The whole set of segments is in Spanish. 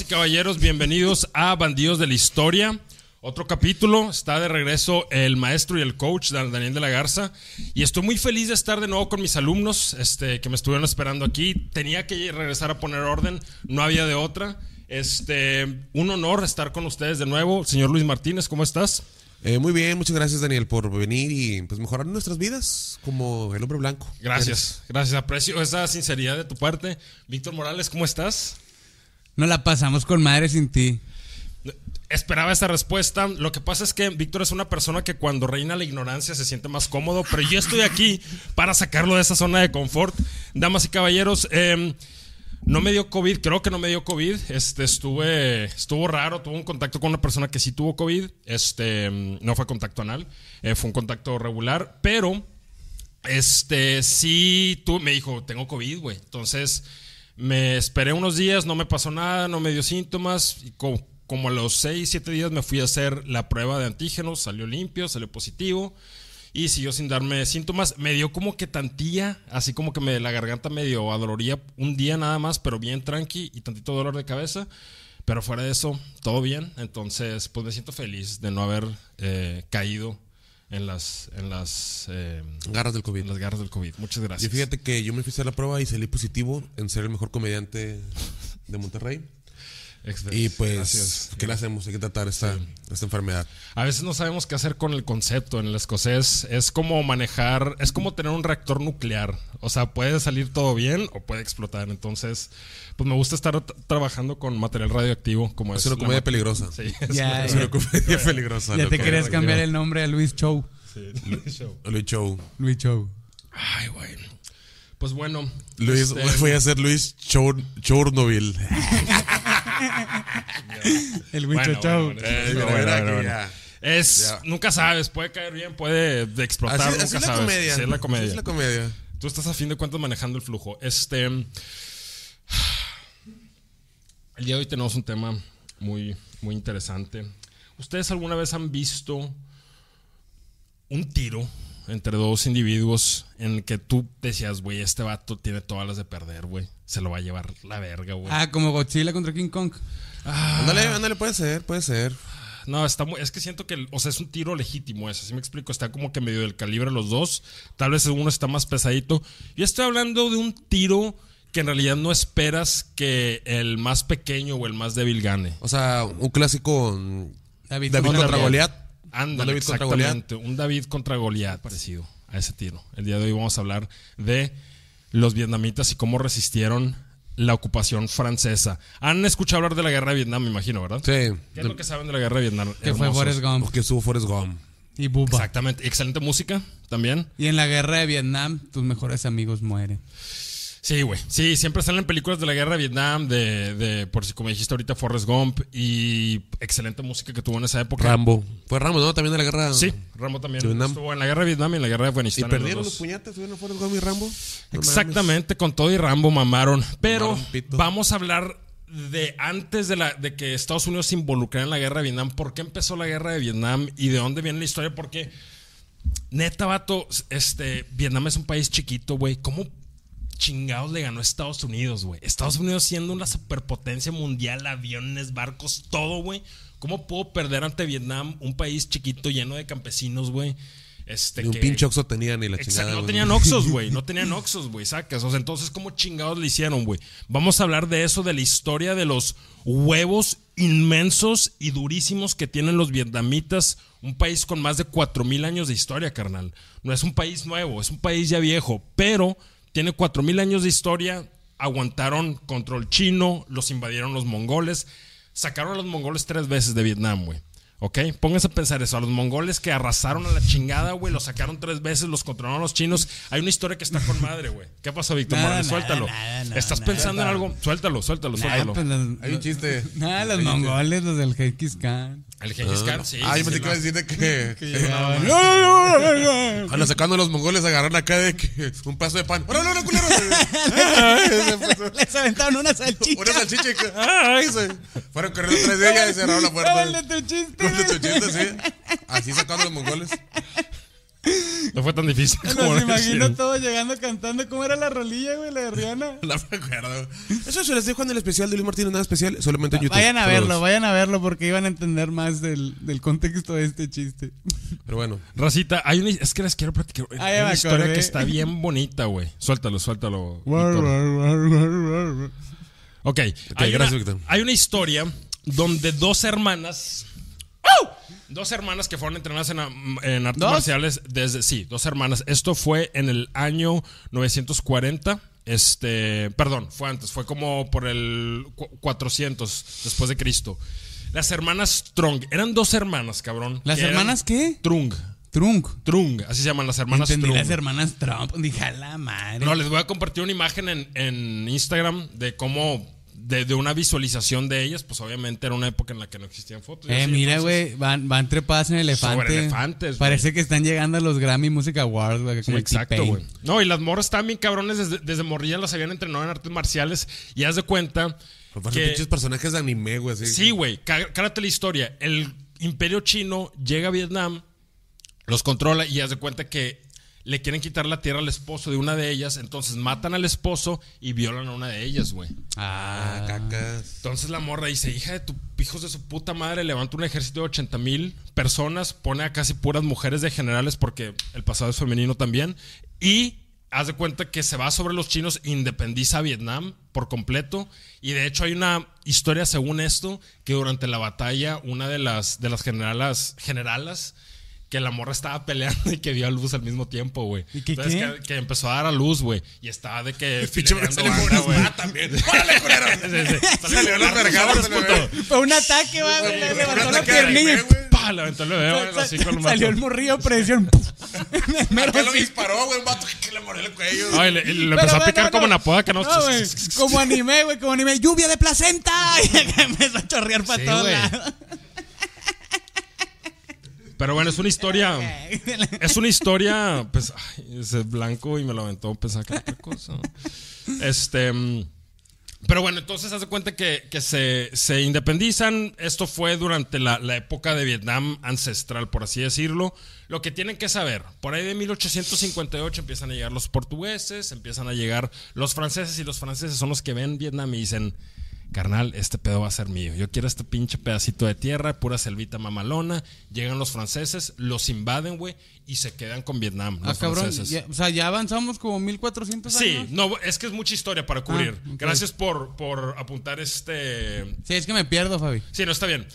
Damas y caballeros, bienvenidos a Bandidos de la Historia. Otro capítulo, está de regreso el maestro y el coach Daniel de la Garza. Y estoy muy feliz de estar de nuevo con mis alumnos este, que me estuvieron esperando aquí. Tenía que regresar a poner orden, no había de otra. Este, un honor estar con ustedes de nuevo. Señor Luis Martínez, ¿cómo estás? Eh, muy bien, muchas gracias Daniel por venir y pues mejorar nuestras vidas como el hombre blanco. Gracias, gracias, aprecio esa sinceridad de tu parte. Víctor Morales, ¿cómo estás? No la pasamos con madre sin ti. Esperaba esta respuesta. Lo que pasa es que Víctor es una persona que cuando reina la ignorancia se siente más cómodo, pero yo estoy aquí para sacarlo de esa zona de confort. Damas y caballeros, eh, no me dio COVID, creo que no me dio COVID. Este, estuve, estuvo raro, tuve un contacto con una persona que sí tuvo COVID. Este, no fue contacto anal, eh, fue un contacto regular, pero, este, sí, tú me dijo, tengo COVID, güey. Entonces, me esperé unos días, no me pasó nada, no me dio síntomas. Y como, a los 6, 7 días me fui a hacer la prueba de antígenos, salió limpio, salió positivo y siguió sin darme síntomas. Me dio como que tantía, así como que me, la garganta medio adoloría un día nada más, pero bien tranqui y tantito dolor de cabeza. Pero fuera de eso, todo bien. Entonces, pues me siento feliz de no haber eh, caído en las, en las eh, garras del COVID. En las garras del COVID. Muchas gracias. Y fíjate que yo me fui a la prueba y salí positivo en ser el mejor comediante de Monterrey. Y pues, ¿qué le hacemos? Hay que tratar esta, esta, enfermedad. A veces no sabemos qué hacer con el concepto. En el escocés es como manejar, es como tener un reactor nuclear. O sea, puede salir todo bien o puede explotar. Entonces, pues me gusta estar trabajando con material radioactivo. Como es, una comedia peligrosa. Sí, es, una comedia peligrosa. Ya te querías cambiar el nombre a Luis Chow. Sí, Luis Chow. Luis Chow. Luis Chow. Ay, güey. Pues bueno. Luis, este... voy a ser Luis Chornobil. El Wicho Chow. Es, nunca sabes, puede caer bien, puede explotar, así, nunca así sabes. La comedia. Así es la comedia. Así es la comedia. Tú estás a fin de cuentas manejando el flujo. Este. El día de hoy tenemos un tema muy, muy interesante. ¿Ustedes alguna vez han visto un tiro entre dos individuos en el que tú decías, güey, este vato tiene todas las de perder, güey? Se lo va a llevar la verga, güey. Ah, como Godzilla contra King Kong. Ah, ándale, ándale, puede ser, puede ser. No, está muy, es que siento que, o sea, es un tiro legítimo eso, así me explico, está como que medio del calibre los dos, tal vez uno está más pesadito. Yo estoy hablando de un tiro que en realidad no esperas que el más pequeño o el más débil gane. O sea, un clásico David, David contra Goliat. Ándale, David contra exactamente, un David contra Goliat parecido a ese tiro. El día de hoy vamos a hablar de los vietnamitas y cómo resistieron la ocupación francesa. Han escuchado hablar de la guerra de Vietnam, me imagino, ¿verdad? Sí. ¿Qué es lo que saben de la guerra de Vietnam? Que fue Forrest Gump. Porque estuvo Forrest Gump. Y Bubba. Exactamente. Excelente música también. Y en la guerra de Vietnam, tus mejores amigos mueren. Sí, güey. Sí, siempre salen películas de la guerra de Vietnam, de, de, por si como dijiste ahorita, Forrest Gump y excelente música que tuvo en esa época. Rambo. Fue Rambo, ¿no? También de la guerra. Sí, Rambo también. Estuvo en la guerra de Vietnam y en la guerra de ¿Y Afganistán. en perdieron los los puñetes? ¿Tuvieron Forrest Gump y Rambo? No Exactamente, con todo y Rambo mamaron. Pero Mamaron vamos a hablar de antes de, la, de que Estados Unidos se involucrara en la guerra de Vietnam. ¿Por qué empezó la guerra de Vietnam y de dónde viene la historia? Porque, neta, vato, este, Vietnam es un país chiquito, güey. ¿Cómo chingados le ganó a Estados Unidos, güey? Estados Unidos siendo una superpotencia mundial, aviones, barcos, todo, güey. ¿Cómo pudo perder ante Vietnam, un país chiquito lleno de campesinos, güey? Este, Ni un que- pinche oxo tenía ni la Exacto, chingada. no tenían Oxos, güey. No tenían Oxos, güey. Sacas. O sea, entonces, ¿cómo chingados le hicieron, güey? Vamos a hablar de eso, de la historia de los huevos inmensos y durísimos que tienen los vietnamitas. Un país con más de 4000 años de historia, carnal. No es un país nuevo, es un país ya viejo, pero tiene 4000 años de historia. Aguantaron control chino, los invadieron los mongoles. Sacaron a los mongoles tres veces de Vietnam, güey. ¿Ok? Pónganse a pensar eso. A los mongoles que arrasaron a la chingada, güey, los sacaron tres veces, los controlaron los chinos. Hay una historia que está con madre, güey. ¿Qué pasó, Víctor Morales? nada, Suéltalo. nada, nada, ¿Estás pensando en algo? Suéltalo, suéltalo, Nah, suéltalo. pues, los- Hay un chiste. Nada, los mongoles, los del Genghis Khan. El Genghis Khan, sí. Ah, yo pensé que iba a decir de que. llegaban. Cuando sacando los mongoles agarran acá de que un pedazo de pan. ¡Órale, no, culero! Les aventaron una salchicha. Una salchicha y que. ¡Ay! Se fueron corriendo de ella y cerraron la puerta. Dale tu chiste. Con tu chiste, sí. Así sacando los mongoles. No fue tan difícil como Nos imagino todos llegando cantando. ¿Cómo era la rolilla, güey? La de Rihanna. No me acuerdo. Eso se les dejo en el especial de Luis Martínez, nada especial, solamente en YouTube. Vayan a Saludos. verlo, vayan a verlo porque iban a entender más del, del contexto de este chiste. Pero bueno, Racita, hay una, es que les quiero platicar Ah, hay me una historia acordé. que está bien bonita, güey. Suéltalo, suéltalo. Víctor. Ok, hay, gracias, una, Víctor. hay una historia donde dos hermanas. Dos hermanas que fueron entrenadas en, en artes ¿Dos? marciales desde. Sí, dos hermanas. Esto fue en el año 940. Este. Perdón, fue antes. Fue como por el cu- 400 después de Cristo. Las hermanas Strong. Eran dos hermanas, cabrón. ¿Las hermanas qué? Trung. Trunk. Trung. Así se llaman las hermanas Entendí Trung. las hermanas Trump. Dije, a la madre. No, les voy a compartir una imagen en, en Instagram de cómo, de, de una visualización de ellas. Pues obviamente era una época en la que no existían fotos. Eh, así, mira, güey, van, van trepadas en elefante. Sobre elefantes, Parece que están llegando a los Grammy Music Awards, güey. Sí, exacto, güey. No, y las morras estaban bien cabrones desde, desde morrillas las habían entrenado en artes marciales. Y haz de cuenta aparte que... pinches personajes de anime, güey. Sí, güey. cá- Cárate la historia. El imperio chino llega a Vietnam, los controla y haz de cuenta que le quieren quitar la tierra al esposo de una de ellas. Entonces matan al esposo y violan a una de ellas, güey. Ah, cacas. Entonces la morra dice, hija de tu hijos de su puta madre, levanta un ejército de 80 mil personas, pone a casi puras mujeres de generales porque el pasado es femenino también, y haz de cuenta que se va sobre los chinos, independiza a Vietnam por completo, y de hecho hay una historia según esto, que durante la batalla una de las, de las generalas, generalas que la morra estaba peleando y que dio a luz al mismo tiempo, güey. ¿Y que Entonces, qué? Que, que empezó a dar a luz, güey. Y estaba de que. Pinche banda, güey. más también. ¡Órale, culero! Sí, sí. Salió los vergados, se le ve. Fue un ataque, güey. Le Un levantó la piernilla y. ¡Pah! Levantó el bebé, güey, Salió el morrillo presión. ¿Qué lo sí. disparó, güey? Un vato que le mordió el cuello. Ay, le, le empezó a picar como una poda que no. Como anime, güey, como anime. ¡Lluvia de placenta! Y acá empezó a chorrear para Sí, todos lados. Pero bueno, es una historia. Es una historia. Pues, ay, ese blanco y me lo aventó. Pensaba que era otra cosa. Este. Pero bueno, entonces haz de cuenta que, que se, se independizan. Esto fue durante la, la época de Vietnam ancestral, por así decirlo. Lo que tienen que saber, por ahí de 1858 empiezan a llegar los portugueses, empiezan a llegar los franceses y los franceses son los que ven Vietnam y dicen, carnal, este pedo va a ser mío. Yo quiero este pinche pedacito de tierra, pura selvita mamalona. Llegan los franceses, los invaden, güey, y se quedan con Vietnam. Ah, Los cabrón. franceses. ya- o sea, ya avanzamos como 1400 Sí, años. no, es que es mucha historia para cubrir. Ah, ok. Gracias por, por apuntar este. Sí, es que me pierdo, Fabi. Sí, no está bien.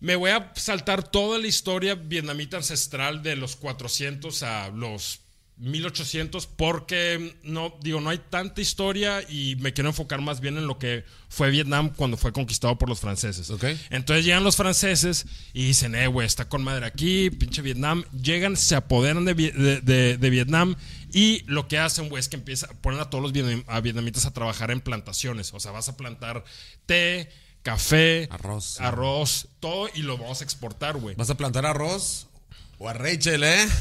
Me voy a saltar toda la historia vietnamita ancestral de los 400 a los 1800 porque no digo no hay tanta historia y me quiero enfocar más bien en lo que fue Vietnam cuando fue conquistado por los franceses. Ok. Entonces llegan los franceses y dicen, eh, güey, está con madre aquí, pinche Vietnam. Llegan, se apoderan de, de- de- de Vietnam y lo que hacen, güey, es que empiezan, ponen a todos los vietnam- a vietnamitas a trabajar en plantaciones. O sea, vas a plantar té, café, Arroz. arroz, todo y lo vamos a exportar, güey. ¿Vas a plantar arroz? O a Rachel, ¿eh?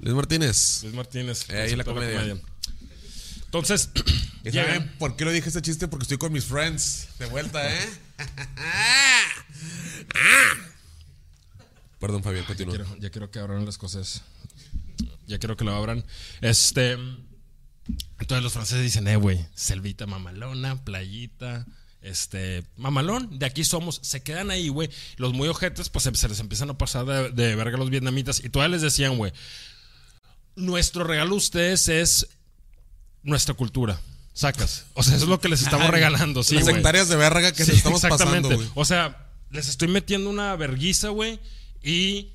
Luis Martínez. Luis Martínez. Eh, ahí la concepto de comedia. Entonces, ¿Y llegan. saben por qué lo dije este chiste? Porque estoy con mis friends. De vuelta, ¿eh? Perdón, Fabián, continúa. Quiero- ya quiero que abran las cosas. Ya quiero que lo abran. Este. Entonces los franceses dicen, eh, güey, selvita mamalona, playita, este, mamalón, de aquí somos. Se quedan ahí, güey. Los muy ojetes, pues se, se les empiezan a pasar de, de verga a los vietnamitas. Y todavía les decían, güey, nuestro regalo a ustedes es nuestra cultura. Sacas. O sea, eso es lo que les estamos regalando, sí, Las güey. hectáreas de verga que Sí, nos estamos exactamente. pasando, güey. O sea, les estoy metiendo una verguiza, güey. Y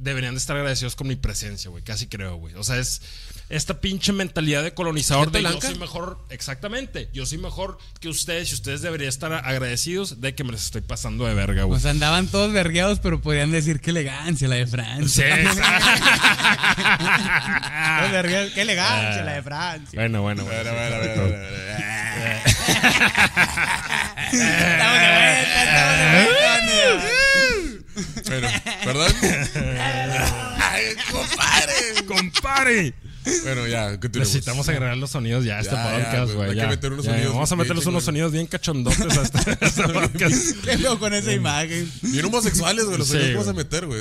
deberían de estar agradecidos con mi presencia, güey. Casi creo, güey. O sea, es esta pinche mentalidad de colonizador ¿Gente de yo soy mejor. Exactamente. Yo soy mejor que ustedes y ustedes deberían estar agradecidos de que me les estoy pasando de verga, güey. O sea, andaban todos vergueados, pero podían decir qué elegancia la de Sí, Francia. vergueados, qué elegancia la de Francia. bueno, bueno, bueno. Bueno, bueno, bueno, bueno, bueno. Estamos de vuelta, estamos de vuelta. Bueno, ¿verdad? Ay, compadre. Compare. Bueno, ya, continuemos. Necesitamos agregar los sonidos ya a este Ya, podcast, pues, güey. Hay que meter unos sonidos Vamos a meterles unos sonidos bien cachondotes a este, a este podcast. Qué loco con esa imagen. Bien homosexuales, güey. Los Sí, sonidos que vas a meter, güey.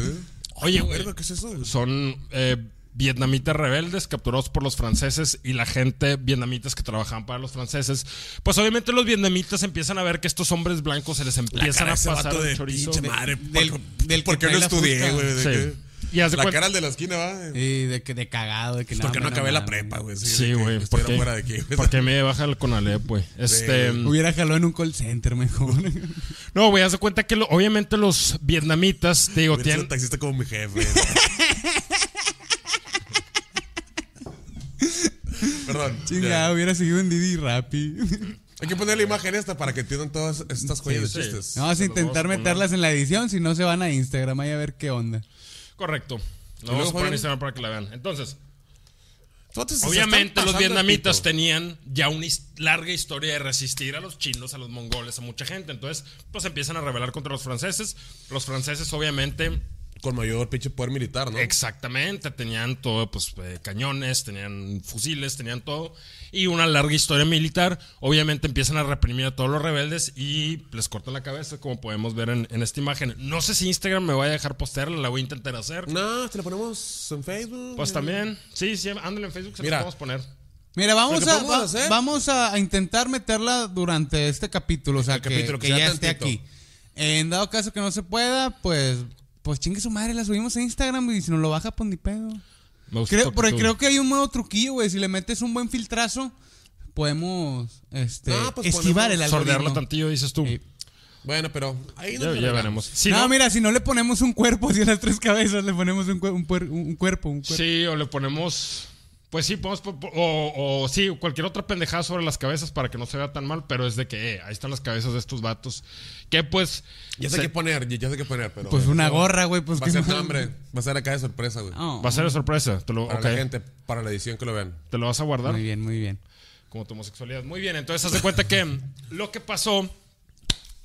Oye, güey. ¿Qué es eso? Son eh, vietnamitas rebeldes capturados por los franceses y la gente vietnamitas que trabajaban para los franceses. Pues obviamente los vietnamitas empiezan a ver que estos hombres blancos se les La empiezan cara a de pasar vato el de chorizo. pinche madre. del- ¿Por, del ¿por qué no la estudié, güey? De Sí. Y de La cuenta- cara al de la esquina, va. Y de, que- de cagado, de que nada. Porque no acabé la prepa, güey. Sí, de güey. ¿Por estuviera qué? fuera de aquí, güey. ¿Por qué me baja el Conalep, güey? Este. Hubiera jalado en un call center mejor. No, güey, haz de cuenta que lo- obviamente los vietnamitas, te digo, tienen. taxista como mi jefe. Perdón. Chingado, ya. hubiera seguido en Didi Rappi. Hay que poner la imagen esta para que entiendan todas estas joyas Sí, de sí. chistes. Vamos a intentar vamos a poner. meterlas en la edición, si no se van a Instagram ahí a ver qué onda. Correcto. ¿Y Lo vamos luego, a poner en? Instagram para que la vean. Entonces, obviamente los vietnamitas tenían ya una larga historia de resistir a los chinos, a los mongoles, a mucha gente. Entonces, pues empiezan a rebelar contra los franceses. Los franceses, obviamente, Con mayor pinche poder militar, ¿no? Exactamente, tenían todo, pues eh, cañones, tenían fusiles, tenían todo. Y una larga historia militar. Obviamente empiezan a reprimir a todos los rebeldes y les cortan la cabeza, como podemos ver en, en esta imagen. No sé si Instagram me vaya a dejar postearla, la voy a intentar hacer. No, te la ponemos en Facebook. Pues también, sí, sí, ándale en Facebook, se Mira. la podemos poner. Mira, vamos, a, va- vamos intentar meterla durante este capítulo, o sea, El que, capítulo, que ya esté aquí. En dado caso que no se pueda, pues, pues chingue su madre, la subimos a Instagram y si nos lo baja, pues ni pedo. Creo, que porque creo que hay un nuevo truquillo, güey. Si le metes un buen filtrazo, podemos este, Ah, pues esquivar el ponemos- Sordearlo algoritmo. tantillo, dices tú. Sí. Bueno, pero ahí no Ya, ya veremos. Si no, no, mira, si no le ponemos un cuerpo, así a las tres cabezas, le ponemos un, cue- un puer- un cuerpo, un cuerpo. Sí, o le ponemos. Pues sí, podemos. po- po- O, o sí, cualquier otra pendejada sobre las cabezas para que no se vea tan mal, pero es de que eh, ahí están las cabezas de estos vatos. Que pues. Ya sé se- qué poner, ya- sé qué poner, pero. Pues una gorra, güey, pues Va a ser mal. hambre. Va a ser acá de sorpresa, güey. Oh, Va a ser de sorpresa. Te lo, Para la gente, para la edición que lo vean. Te lo vas a guardar Muy bien, muy bien. como tu homosexualidad. Muy bien, entonces haz de cuenta que lo que pasó.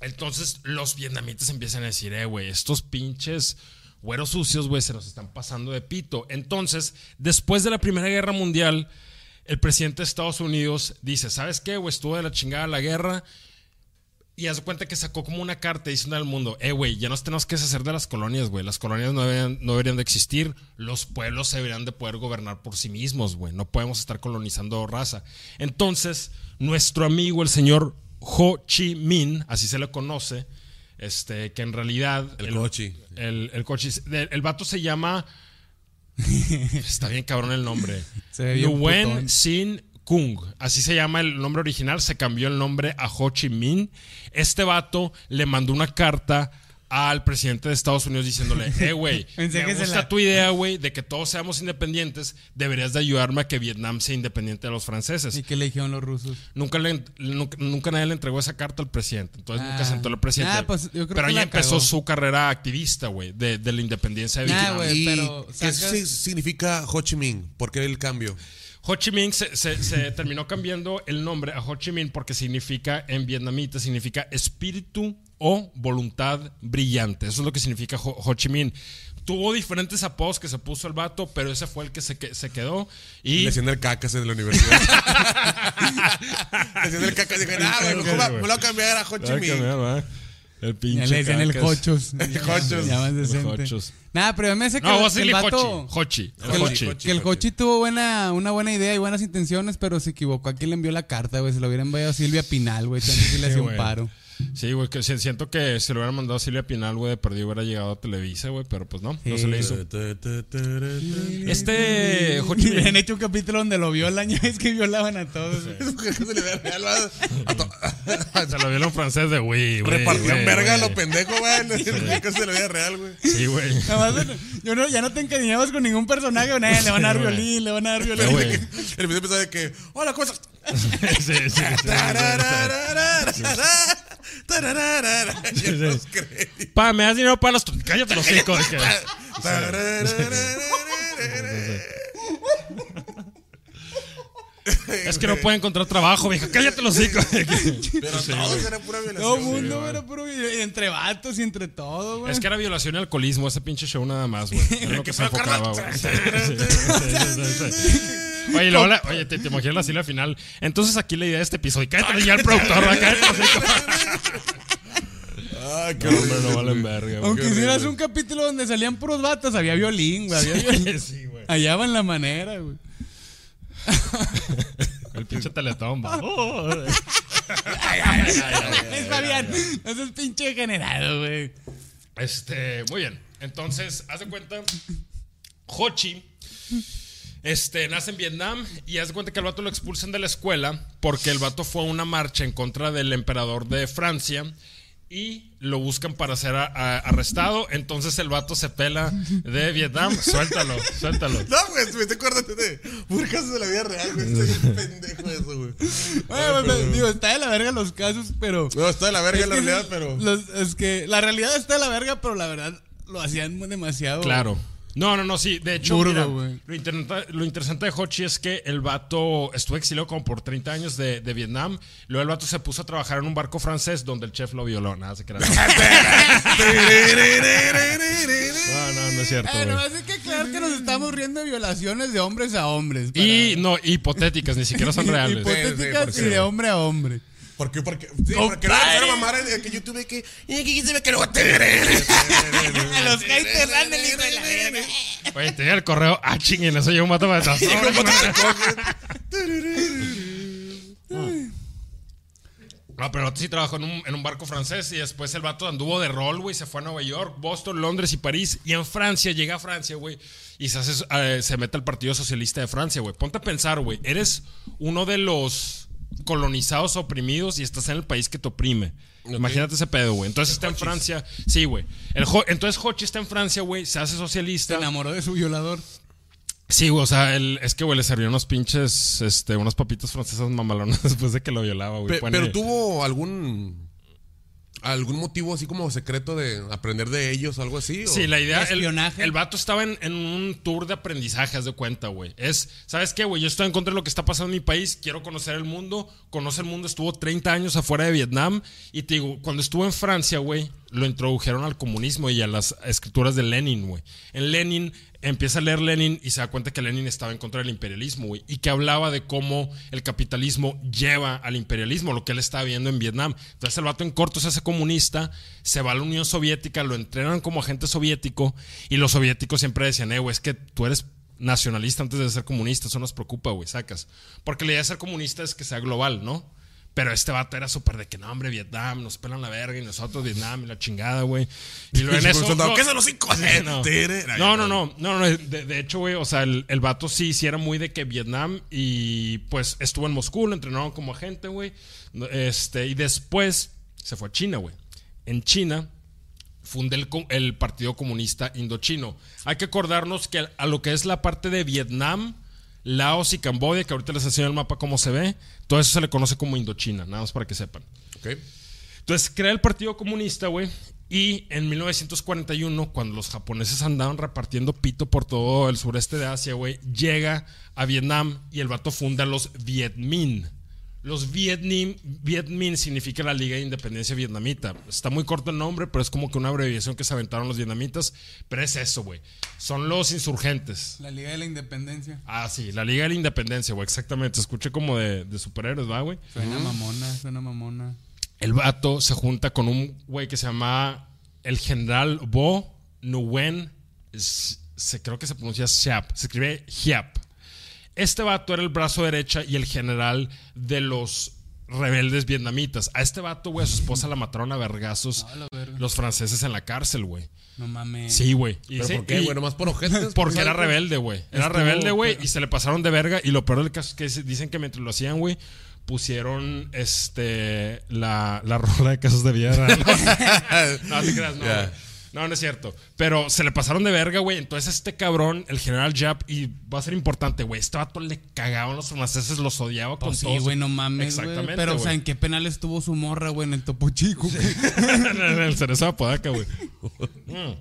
Entonces los vietnamitas empiezan a decir, eh, güey, estos pinches güeros sucios, güey, se nos están pasando de pito. Entonces, después de la Primera Guerra Mundial, el presidente de Estados Unidos dice, ¿sabes qué, güey? Estuvo de la chingada la guerra. Y haz cuenta que sacó como una carta diciendo al mundo, eh, güey, ya nos tenemos que deshacer de las colonias, güey. Las colonias no deberían, no deberían de existir. Los pueblos deberían de poder gobernar por sí mismos, güey. No podemos estar colonizando raza. Entonces, nuestro amigo, el señor Ho Chi Minh, así se le conoce, este, que en realidad... El Ho Chi. El, el, Ho Chi- el, el vato se llama... Está bien cabrón el nombre. Nguyen. Sin Kung. Así se llama el nombre original. Se cambió el nombre a Ho Chi Minh. Este vato le mandó una carta al presidente de Estados Unidos diciéndole, eh, güey, me gusta tu idea, güey, de que todos seamos independientes. Deberías de ayudarme a que Vietnam sea independiente de los franceses. ¿Y qué le dijeron los rusos? Nunca, le, nunca, nunca nadie le entregó esa carta al presidente. Entonces nunca Ah. sentó el presidente. Ah, pues, yo creo Pero que ahí empezó cagó. su carrera activista, güey, de, de la independencia de Nah, Vietnam. güey. ¿Y pero qué significa Ho Chi Minh? ¿Por qué el cambio? Ho Chi Minh se, se- se terminó cambiando el nombre a Ho Chi Minh porque significa, en vietnamita, significa espíritu o voluntad brillante. Eso es lo que significa Ho, Ho Chi Minh. Tuvo diferentes apodos que se puso el vato, pero ese fue el que se, que- se quedó. Y Le hacían el cacas en la universidad. Le hacían el cacas y dijeron, ah, me lo voy a cambiar a Ho Chi Minh. El pinche Ya le el cochos. El cochos. Ya más El decente. Nada, pero me hace que, No, el- vos vato... Hochi. Hochi. Que el Hochi tuvo buena, una buena idea y buenas intenciones, pero se equivocó. ¿A quién le envió la carta, güey? Se lo hubiera enviado a Silvia Pinal, güey. Entonces sí le hacía un paro. Sí, güey, que si- siento que se lo hubieran mandado a Silvia Pinal, güey, de perdido hubiera llegado a Televisa, güey, pero pues no, no se le hizo. Este han hecho un capítulo donde lo violan. Ya ves que violaban a todos. Se le. A to- Se lo francés de güey, güey. Repartían verga a güey. lo pendejo, güey. Que se le veía real, güey. Sí, güey. Yo no, ya no te encariñabas con ningún personaje. güey. Le van a dar Sí, violín, le van a dar Sí, violín. El video empezaba de que, hola, ¿cómo estás? Sí, sí, sí. Pa, me das dinero para los. Cállate los dije. Es que no puede encontrar trabajo, vieja. Cállate los hijos. Pero todos era pura violación. Todo mundo era puro y entre vatos y entre todo, güey. Es que era violación y alcoholismo, ese pinche show nada más, güey. Era lo que se enfocaba, güey. Oye, luego la- oye, te, te imaginas así la final. Entonces aquí la idea de este episodio. Cállate ya el productor, hijos. Ah, qué No, hombre, no valen verga, güey. Aunque hicieras un capítulo donde salían puros vatos, había violín, güey. Había violín. Sí, güey. Hallaban la manera, güey. El pinche teletón, va. Oh, Es Fabián. Eso es pinche degenerado, güey. Este, muy bien. Entonces, haz de cuenta, Hochi, este, nace en Vietnam y haz de cuenta que el vato lo expulsan de la escuela porque el vato fue a una marcha en contra del emperador de Francia y lo buscan para ser a- a- arrestado. Entonces el vato se pela de Vietnam. Suéltalo, suéltalo. No, güey, me estoy acordando de puros casos de la vida real, güey. Estoy pendejo eso, güey. Digo, está de la verga los casos, pero. No, está de la verga Es la realidad, pero. los- es que la realidad está de la verga, pero la verdad lo hacían demasiado. Claro. No, no, no, sí. De hecho, Burdo, mira, güey. lo, interesante de Hochi es que el vato estuvo exiliado como por 30 años de, de Vietnam. Luego el vato se puso a trabajar en un barco francés donde el chef lo violó. Nada, se crea. No, no, no es cierto. Eh, nomás hay que aclarar que nos estamos riendo de violaciones de hombres a hombres. para- Y no, hipotéticas, ni siquiera son reales. Hipotéticas Sí, sí, y de hombre a hombre. ¿Por qué? Porque, sí, porque no era mamar en, que YouTube que. Y que se ve que no. A los haters dan el hijo de la. Oye, te llega el correo. Ah, chinguen, eso yo un vato para atrás. No, pero sí trabajó en un, en un barco francés y después el vato anduvo de rol, güey. Se fue a Nueva York, Boston, Londres y París. Y en Francia, llega a Francia, güey. Y se, hace, eh, se mete al Partido Socialista de Francia, güey. Ponte a pensar, güey. Eres uno de los colonizados, oprimidos y estás en el país que te oprime. Imagínate ese pedo, güey. Entonces está en Francia. Sí, güey. Ho- Entonces Hochi está en Francia, güey. Se hace Se socialista. enamoró de su violador. Sí, güey, o sea, el- es que, güey, le sirvió unos pinches, este, unas papitas francesas mamalonas después de que lo violaba, güey. Pe- Pone- pero tuvo algún. Algún motivo así como secreto de aprender de ellos o algo así. o- Sí, la idea. El, Espionaje. el vato estaba en, en un tour de aprendizaje, haz de cuenta, güey. Es, ¿sabes qué, güey? Yo estoy en contra de lo que está pasando en mi país. Quiero conocer el mundo. Conoce el mundo. Estuvo 30 años afuera de Vietnam. Y te digo, cuando estuvo en Francia, güey, lo introdujeron al comunismo y a las escrituras de Lenin, güey. En Lenin empieza a leer Lenin y se da cuenta que Lenin estaba en contra del imperialismo, güey. Y que hablaba de cómo el capitalismo lleva al imperialismo, lo que él estaba viendo en Vietnam. Entonces el vato en corto se hace comunista, se va a la Unión Soviética, lo entrenan como agente soviético y los soviéticos siempre decían, eh, güey, es que tú eres nacionalista antes de ser comunista, eso nos preocupa, güey, sacas. Porque la idea de ser comunista es que sea global, ¿no? Pero este vato era súper de que no, hombre, Vietnam, nos pelan la verga y nosotros Vietnam y la chingada, güey. Y luego en eso. no, ¿Qué son los cinco? No. No, no, no, no, no, de, de hecho, güey, o sea, el, el vato sí, sí era muy de que Vietnam y pues estuvo en Moscú, lo entrenaron como agente, güey. Este, y después se fue a China, güey. En China funda el, el Partido Comunista Indochino. Hay que acordarnos que a lo que es la parte de Vietnam, Laos y Camboya, que ahorita les enseño el mapa cómo se ve, todo eso se le conoce como Indochina, nada más para que sepan. Ok. Entonces crea el Partido Comunista, güey. Y en 1941, cuando los japoneses andaban repartiendo pito por todo el sureste de Asia, güey, llega a Vietnam y el vato funda los Viet Minh. Los Viet Minh, Viet Minh significa la Liga de Independencia Vietnamita. Está muy corto el nombre, pero es como que una abreviación que se aventaron los vietnamitas. Pero es eso, güey. Son los insurgentes. La Liga de la Independencia. Ah, sí, la Liga de la Independencia, güey, exactamente. Escuché como de, de superhéroes, ¿va, güey? Suena mamona, suena mamona. el vato se junta con un güey que se llama el general Bo Nguyen. Es- se, creo que se pronuncia Siap. Se escribe Hiap. Este vato era el brazo derecha y el general de los rebeldes vietnamitas. A este vato, güey, a su esposa la mataron a vergazos los franceses en la cárcel, güey. No mames. Sí, güey. Y ¿Pero sí, por qué, güey? ¿Nomás por ojetes? porque era rebelde, güey. Era Estuvo- rebelde, güey. pero- Y se le pasaron de verga. Y lo peor del caso es que dicen que mientras lo hacían, güey, pusieron este la, la rola de casos de Viera. No, no te creas, no. Ya. No, no es cierto. Pero se le pasaron de verga, güey. Entonces este cabrón, el general Jap, y va a ser importante, güey. Este vato le cagaban los franceses, los odiaba con Pues sí, güey, no mames, güey. Exactamente, Pero, o sea, güey. ¿en qué penal estuvo su morra, güey? En el Topo Chico. en el cerezo de Apodaca, güey. Mm.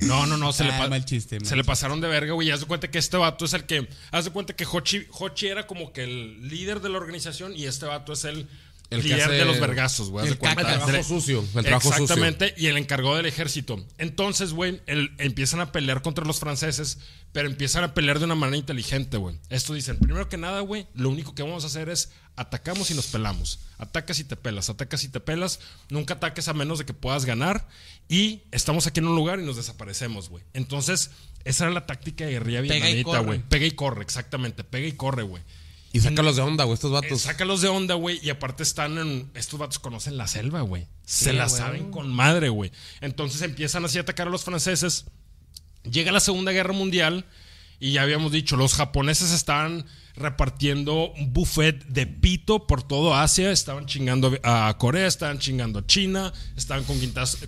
No, no, no, se, le, Ah, pa- mal chiste, se le pasaron de verga, güey. y Haz de cuenta que este vato es el que. Haz de cuenta que Hochi, Hochi era como que el líder de la organización y este vato es el, El que líder hace de los vergazos, güey. el trabajo sucio. El trabajo sucio. Exactamente, y el encargado del ejército. Entonces, güey, el- empiezan a pelear contra los franceses, pero empiezan a pelear de una manera inteligente, güey. Esto dicen, primero que nada, güey, lo único que vamos a hacer es atacamos y nos pelamos. Atacas y te pelas, atacas y te pelas. Nunca ataques a menos de que puedas ganar. Y estamos aquí en un lugar y nos desaparecemos, güey. Entonces, esa era la táctica de guerrilla vietnamita, corre. güey. Pega y corre, exactamente. Pega y corre, güey. Y sácalos de onda, güey, estos Eh, vatos. sácalos de onda, güey. Y aparte están en. Estos vatos conocen la selva, güey. Se la güey. saben con madre, güey. Entonces empiezan así a atacar a los franceses. Llega la Segunda Guerra Mundial. Y ya habíamos dicho, los japoneses estaban repartiendo un buffet de pito por todo Asia. Estaban chingando a Corea, estaban chingando a China, estaban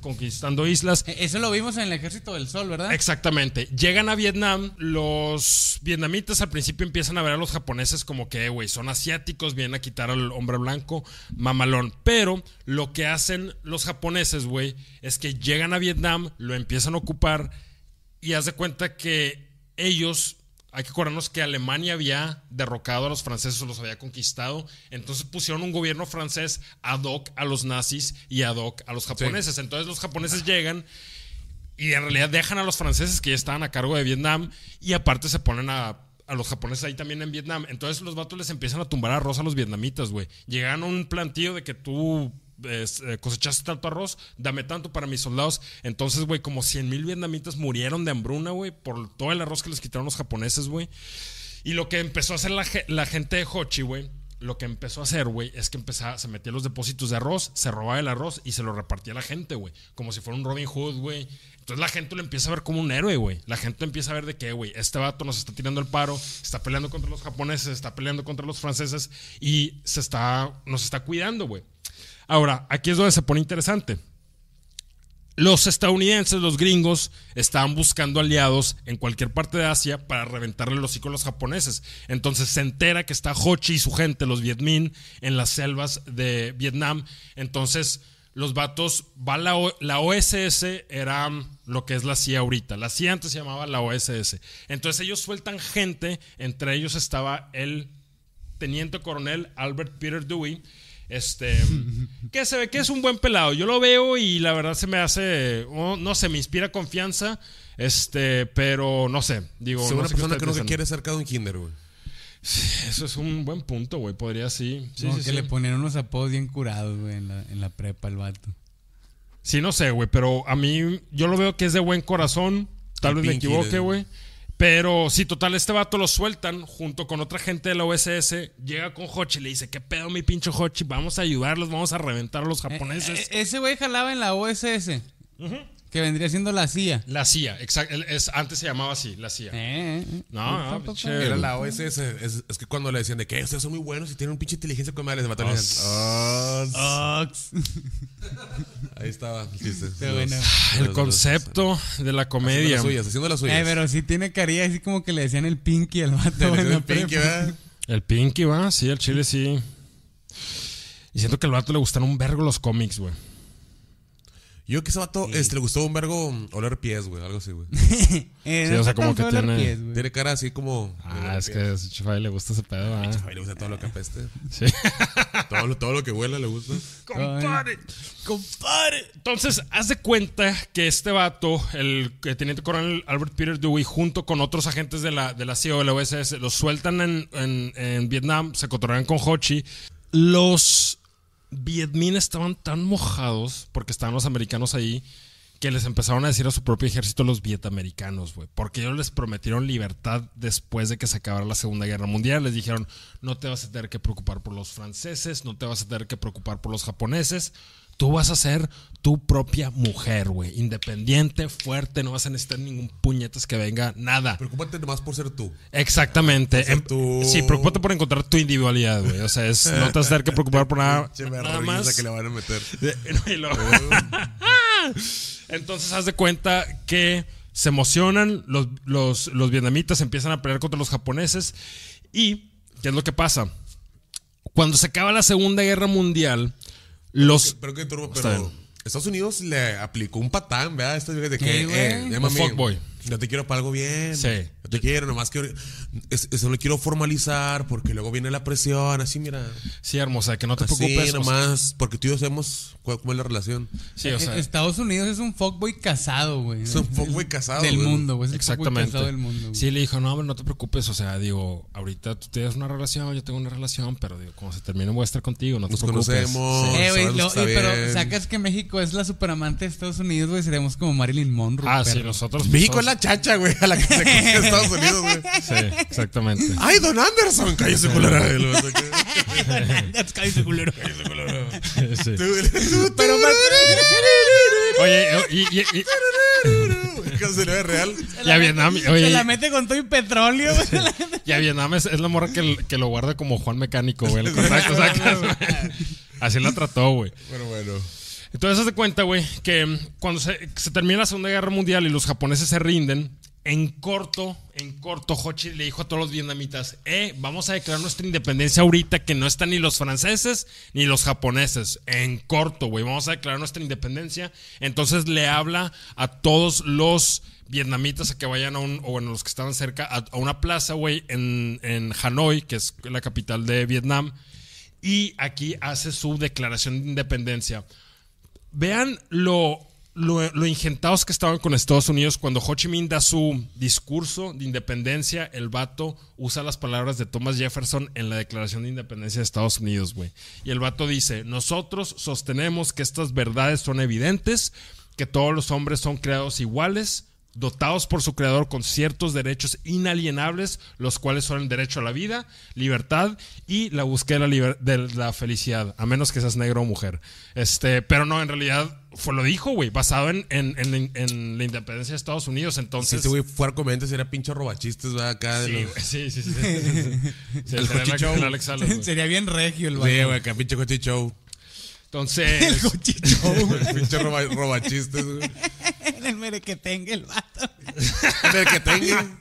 conquistando islas. Eh, Eso lo vimos en el Ejército del Sol, ¿verdad? Exactamente. Llegan a Vietnam, los vietnamitas al principio empiezan a ver a los japoneses como que, güey, son asiáticos, vienen a quitar al hombre blanco, mamalón. Pero lo que hacen los japoneses, güey, es que llegan a Vietnam, lo empiezan a ocupar y haz de cuenta que ellos... Hay que acordarnos que Alemania había derrocado a los franceses o los había conquistado. Entonces pusieron un gobierno francés ad hoc a los nazis y ad hoc a los japoneses. Entonces los japoneses llegan y en realidad dejan a los franceses que ya estaban a cargo de Vietnam y aparte se ponen a, a los japoneses ahí también en Vietnam. Entonces los vatos les empiezan a tumbar arroz a los vietnamitas, güey. Llegan a un plantío de que tú eh, cosechaste tanto arroz, dame tanto para mis soldados. Entonces, güey, como 100 mil vietnamitas murieron de hambruna, güey, por todo el arroz que les quitaron los japoneses, güey. Y lo que empezó a hacer la, ge- la gente de Hochi, güey, lo que empezó a hacer, güey, es que empezaba, se metía los depósitos de arroz, se robaba el arroz y se lo repartía a la gente, güey. Como si fuera un Robin Hood, güey. Entonces la gente lo empieza a ver como un héroe, güey. La gente empieza a ver de que, güey, este vato nos está tirando el paro, está peleando contra los japoneses, está peleando contra los franceses y se está, nos está cuidando, güey. Ahora, aquí es donde se pone interesante. Los estadounidenses, los gringos, estaban buscando aliados en cualquier parte de Asia para reventarle los hocico a los japoneses. Entonces se entera que está Hochi y su gente, los Viet Minh, en las selvas de Vietnam. Entonces los vatos, va la, la OSS, era lo que es la CIA ahorita. La CIA antes se llamaba la OSS. Entonces ellos sueltan gente, entre ellos estaba el teniente coronel Albert Peter Dewey. Este, que se ve que es un buen pelado. Yo lo veo y la verdad se me hace, oh, no sé, me inspira confianza. Este, pero no sé, digo, Soy no una sé persona que nunca piensan. quiere cerca de un kinder, güey. Eso es un buen punto, güey. Podría sí. Sí, sí, que sí. le ponían unos apodos bien curados, güey, en la, en la prepa el vato. Sí, no sé, güey, pero a mí yo lo veo que es de buen corazón. Tal El vez me equivoque, güey. Pero sí, total, este vato lo sueltan junto con otra gente de la OSS. Llega con Hochi y le dice: ¿Qué pedo, mi pinche Hochi? Vamos a ayudarlos, vamos a reventar a los japoneses. Eh, eh, ese güey jalaba en la OSS. Que vendría siendo la CIA. La CIA, exacto. Es, antes se llamaba así, la CIA. Eh, eh. No, no, Era la OSS. Es, es que cuando le decían de que ustedes son muy buenos y tienen un pinche inteligencia con madre, les mataron. Ox. Ahí estaba el bueno. Los- concepto de la Haciendo comedia. las suyas, haciendo las suyas. Eh, pero sí tiene carilla así como que le decían el Pinky al vato. El Pinky. ¿verdad? El Pinky, va, sí, el chile sí. Y siento que al vato le gustan un vergo los cómics, güey. Yo que ese vato este, le gustó un vergo mm, oler pies, güey. Algo así, güey. Eh, Sí, o sea, como que tiene- pies. Tiene cara así como. Ah, es que a ese chifay le gusta ese pedo, ah. Ay, le gusta todo lo que apeste. Sí. Todo lo, todo lo que huela le gusta. Compadre, compadre. Entonces, haz de cuenta que este vato, el teniente coronel Albert Peter Dewey, junto con otros agentes de la, de la CIA o de la OSS, los sueltan en, en- en Vietnam, se cotorrean con Hochi. Los Viet Minh estaban tan mojados, porque estaban los americanos ahí, que les empezaron a decir a su propio ejército los vietamericanos, güey. Porque ellos les prometieron libertad después de que se acabara la Segunda Guerra Mundial. Les dijeron, no te vas a tener que preocupar por los franceses, no te vas a tener que preocupar por los japoneses. Tú vas a ser tu propia mujer, güey. Independiente, fuerte, no vas a necesitar ningún puñetas que venga, nada. Preocúpate nomás por ser tú. Exactamente. ser Em- tú. Sí, preocúpate por encontrar tu individualidad, güey. O sea, es, no te vas a tener que preocupar por nada, nada más. que le van a meter. Entonces, haz de cuenta que se emocionan, los, los, los vietnamitas empiezan a pelear contra los japoneses. ¿Y qué es lo que pasa? Cuando se acaba la Segunda Guerra Mundial, los. Pero que turbo, Está pero. bien. Estados Unidos le aplicó un patán, ¿verdad? Esto de que, eh, fuckboy. Yo te quiero para algo bien. Sí. Yo te quiero, nomás que es- eso lo quiero formalizar porque luego viene la presión, así mira. Sí, hermosa, que no te Así preocupes. o sea, nomás, porque tú y yo sabemos cuál- cómo es la relación. sí, o sea, Eh, Estados Unidos es un fuckboy casado, güey. Es un fuckboy casado, Del güey. mundo, güey. Es Exactamente. casado del mundo. güey. Sí, le dijo, no, hombre, no te preocupes. O sea, digo, ahorita tú tienes una relación, yo tengo una relación, pero digo, cuando se termine voy a estar contigo, no te Nos preocupes. conocemos. Sí. Eh, güey, lo- y- pero sacas que México es la superamante de Estados Unidos, güey. Seríamos como Marilyn Monroe. Ah, sí, nosotros. México es la chacha, güey, a la que se coge en Estados Unidos, güey. Sí, exactamente. ¡Ay, Don Anderson! Cállese, culera. Y luego, Cállese, culero. Sí. tú- Pero, Oye, y, y, y- se ve real. y a Vietnam, Se oye, la mete con todo y petróleo. y a Vietnam es, es la morra que, que lo guarda como Juan Mecánico, güey. El contacto, sacas, güey. Así la trató, güey. Bueno, bueno. Entonces, haz de cuenta, güey, que cuando se, termina la Segunda Guerra Mundial y los japoneses se rinden, en corto, en corto, Ho Chi le dijo a todos los vietnamitas, eh, vamos a declarar nuestra independencia ahorita, que no están ni los franceses ni los japoneses. En corto, güey, vamos a declarar nuestra independencia. Entonces le habla a todos los vietnamitas a que vayan a un, o bueno, los que estaban cerca, a, a una plaza, güey, en, en Hanoi, que es la capital de Vietnam. Y aquí hace su declaración de independencia. Vean lo, lo, ingentados que estaban con Estados Unidos cuando Ho Chi Minh da su discurso de independencia. El vato usa las palabras de Thomas Jefferson en la Declaración de Independencia de Estados Unidos, güey. Y el vato dice: Nosotros sostenemos que estas verdades son evidentes, que todos los hombres son creados iguales dotados por su creador con ciertos derechos inalienables, los cuales son el derecho a la vida, libertad y la búsqueda de la, felicidad, a menos que seas negro o mujer. Este, pero no, en realidad fue lo dijo, güey, basado en, en- en- en la independencia de Estados Unidos. Si Entonces, ese güey fuera comediante sería pinche robachistes, ¿verdad? Acá de sí, los- güey, sí, sí, sí, sí, sí, sí. Sí, El sería el güey. Bien regio el Sí, vato. güey, acá pinche coche show. Entonces, pinche roba, robachistes, güey. En el mere que tenga el vato. El que tenga.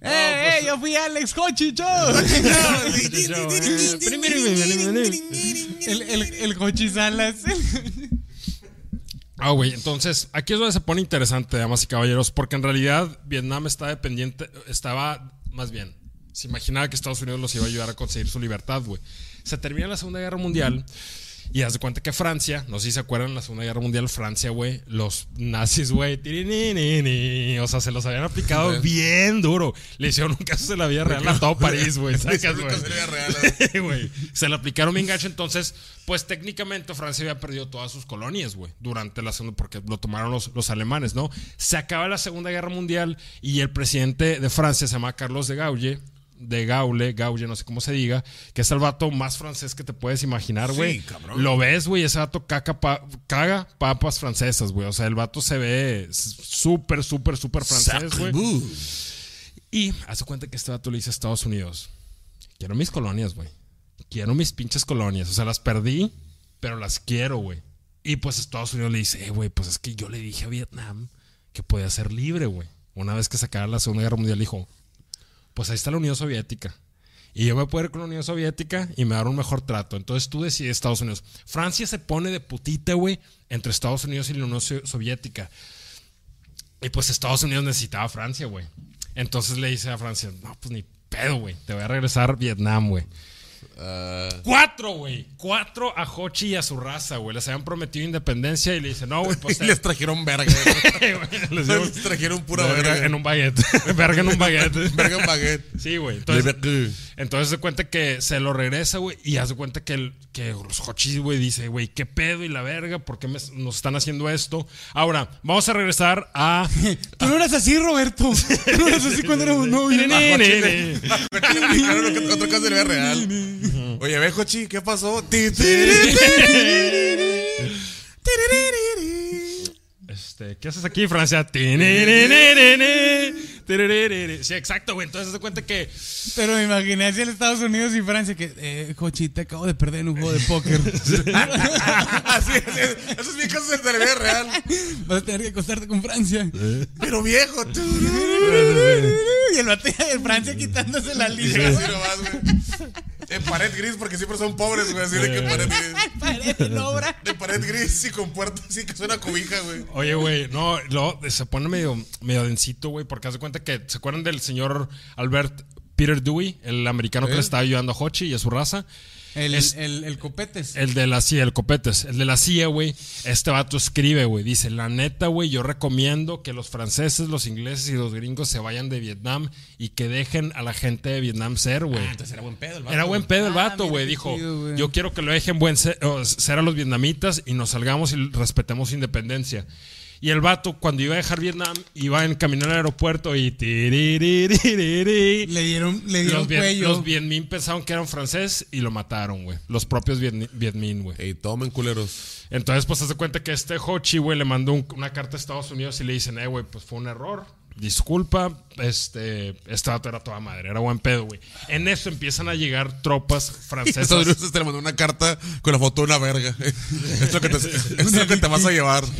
¡Eh, eh! Yo fui Alex Hochicho. el, el, el Hochi Salas. Ah, güey, entonces aquí es donde se pone interesante, damas y caballeros, porque en realidad Vietnam está dependiente, estaba más bien, se imaginaba que Estados Unidos los iba a ayudar a conseguir su libertad, güey. Se termina la Segunda Guerra Mundial y haz de cuenta que Francia, no sé si se acuerdan, la Segunda Guerra Mundial, Francia, güey, los nazis, güey, o sea, se los habían aplicado bien duro. Le hicieron un caso de la vida real a todo París, güey, sacas, güey. Se le aplicaron bien gacho. Entonces, pues técnicamente Francia había perdido todas sus colonias, güey. Durante la segunda, porque lo tomaron los, los alemanes, ¿no? Se acaba la Segunda Guerra Mundial y el presidente de Francia se llama Carlos de Gaulle. De Gaule, Gaulle, no sé cómo se diga, que es el vato más francés que te puedes imaginar, güey. cabrón. Lo ves, güey, ese vato caca pa- caga papas francesas, güey. O sea, el vato se ve súper, súper, súper francés, güey. Y hace cuenta que este vato le dice a Estados Unidos: Quiero mis colonias, güey. Quiero mis pinches colonias. O sea, las perdí, pero las quiero, güey. Y pues Estados Unidos le dice: "Eh, güey, pues es que yo le dije a Vietnam que podía ser libre, güey. Una vez que se acabara la Segunda Guerra Mundial, dijo: Pues ahí está la Unión Soviética. Y yo me puedo ir con la Unión Soviética y me dar un mejor trato. Entonces tú decides Estados Unidos. Francia se pone de putita, güey, entre Estados Unidos y la Unión So- Soviética. Y pues Estados Unidos necesitaba a Francia, güey. Entonces le dice a Francia, no, pues ni pedo, güey. Te voy a regresar Vietnam, güey. Ah, Cuatro, güey. Cuatro a Hochi y a su raza, güey. Les habían prometido independencia y le dice, no, güey, pues... y les trajeron verga. les les trajeron pura verga verga. en un baguette. verga en un baguette. Verga en baguette. Sí, güey. Entonces, se cuenta que se lo regresa, güey, y hace cuenta que, el, que los hochis, güey, dice, güey, ¿qué pedo y la verga? ¿Por qué me- nos están haciendo esto? Ahora, vamos a regresar a... Tú no eras así, Roberto. Tú no eras así cuando éramos novios. Otra cosa de real. Oye, ve, Jochi, ¿qué pasó? Este, ¿qué haces aquí, Francia? Sí, exacto, güey. Entonces se cuenta que Pero me imaginé así en Estados Unidos y Francia que, eh, Jochi, te acabo de perder en un juego de póker. Así es, esos bien casos de la vida real. Vas a tener que acostarte con Francia. Pero viejo, tú. Y el vato de Francia quitándose la así nomás, güey. En pared gris, porque siempre son pobres, güey. Así de que pared gris. Pared en obra. De pared gris y con puerta así que suena cobija, güey. Oye, güey, no, lo, se pone medio, medio densito, güey, porque hace cuenta que, ¿se acuerdan del señor Albert Peter Dewey, el americano que le estaba ayudando a Hochi y a su raza? El, Es- el, el copetes. El de la CIA, el Copetes. El de la CIA, güey. Este vato escribe, güey. Dice, la neta, güey, yo recomiendo que los franceses, los ingleses y los gringos se vayan de Vietnam y que dejen a la gente de Vietnam ser, güey. Entonces era buen pedo el vato. Era buen pedo el Ah, vato, güey. Dijo, yo quiero que lo dejen buen ser, ser a los vietnamitas y nos salgamos y respetemos su independencia. Y el vato, cuando iba a dejar Vietnam, iba en camino al aeropuerto y... Le dieron, le dieron Los, Viet, cuello. los Viet Minh pensaron que eran francés y lo mataron, güey. Los propios Viet, Viet Minh, güey. Ey, tomen culeros. Entonces, pues, se cuenta que este Ho Chi, güey, le mandó un- una carta a Estados Unidos y le dicen, eh, güey, pues fue un error. Disculpa, este, este vato era toda madre, era buen pedo, güey. En eso empiezan a llegar tropas francesas. Estados Unidos te le mandó una carta con la foto de una verga. es lo que te, es lo que te vas a llevar.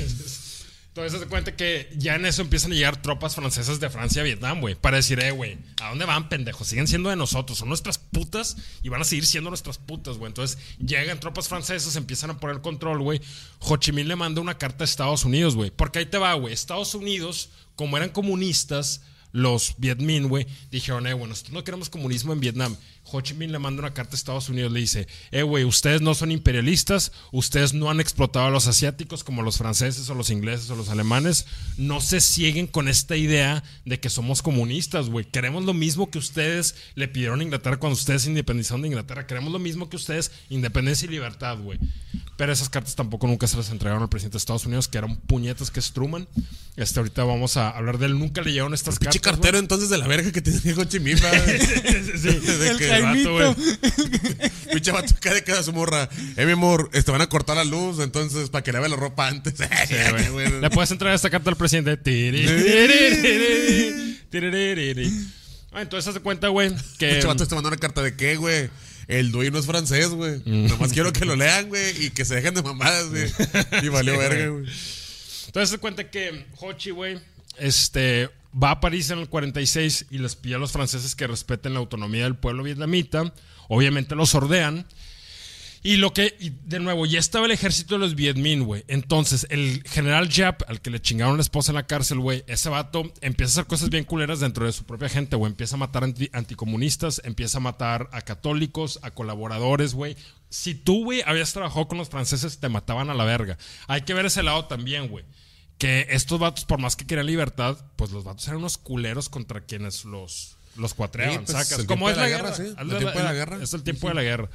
Entonces se cuenta que ya en eso empiezan a llegar tropas francesas de Francia a Vietnam, güey. Para decir, eh, güey, ¿a dónde van, pendejos? Siguen siendo de nosotros, son nuestras putas y van a seguir siendo nuestras putas, güey. Entonces llegan tropas francesas, empiezan a poner control, güey. Ho Chi Minh le manda una carta a Estados Unidos, güey. Porque ahí te va, güey. Estados Unidos, como eran comunistas, los Viet Minh, güey, dijeron, eh, bueno, nosotros no queremos comunismo en Vietnam. Ho Chi Minh le manda una carta a Estados Unidos, le dice, eh, güey, ustedes no son imperialistas, ustedes no han explotado a los asiáticos como los franceses o los ingleses o los alemanes, no se cieguen con esta idea de que somos comunistas, güey. Queremos lo mismo que ustedes le pidieron a Inglaterra cuando ustedes se independizaron de Inglaterra, queremos lo mismo que ustedes, independencia y libertad, güey. Pero esas cartas tampoco nunca se las entregaron al presidente de Estados Unidos, que era un puñetas que es Truman. Este, ahorita vamos a hablar de él, nunca le llegaron estas Pinche cartas. cartero entonces de la verga que tiene Ho Chi Minh. Sí, Güey. Pinche vato de cada su morra. Eh, mi amor, este, van a cortar la luz, entonces, para que lave la ropa antes. Sí, güey. Le puedes entregar esta carta al presidente. Ah, entonces hace cuenta, güey, que. Pinche vato te mandó una carta de qué, güey. El dueño es francés, güey. Mm. Nomás quiero que lo lean, güey, y que se dejen de mamadas, güey. Y valió Sí, verga, güey. güey. Entonces se cuenta que Hochi, güey, este, va a París en el 46 y les pide a los franceses que respeten la autonomía del pueblo vietnamita. Obviamente los sordean. Y lo que, y de nuevo, ya estaba el ejército de los Viet Minh, güey. Entonces, el general Yap, al que le chingaron la esposa en la cárcel, güey, ese vato empieza a hacer cosas bien culeras dentro de su propia gente, güey. Empieza a matar anti- anticomunistas, empieza a matar a católicos, a colaboradores, güey. Si tú, güey, habías trabajado con los franceses, te mataban a la verga. Hay que ver ese lado también, güey. Que estos vatos, por más que quieran libertad, pues los vatos eran unos culeros contra quienes los, los cuatreaban, Sí, pues, sacas. el Como es la la guerra, guerra, sí. Al- El tiempo de la guerra. Es el tiempo de la guerra.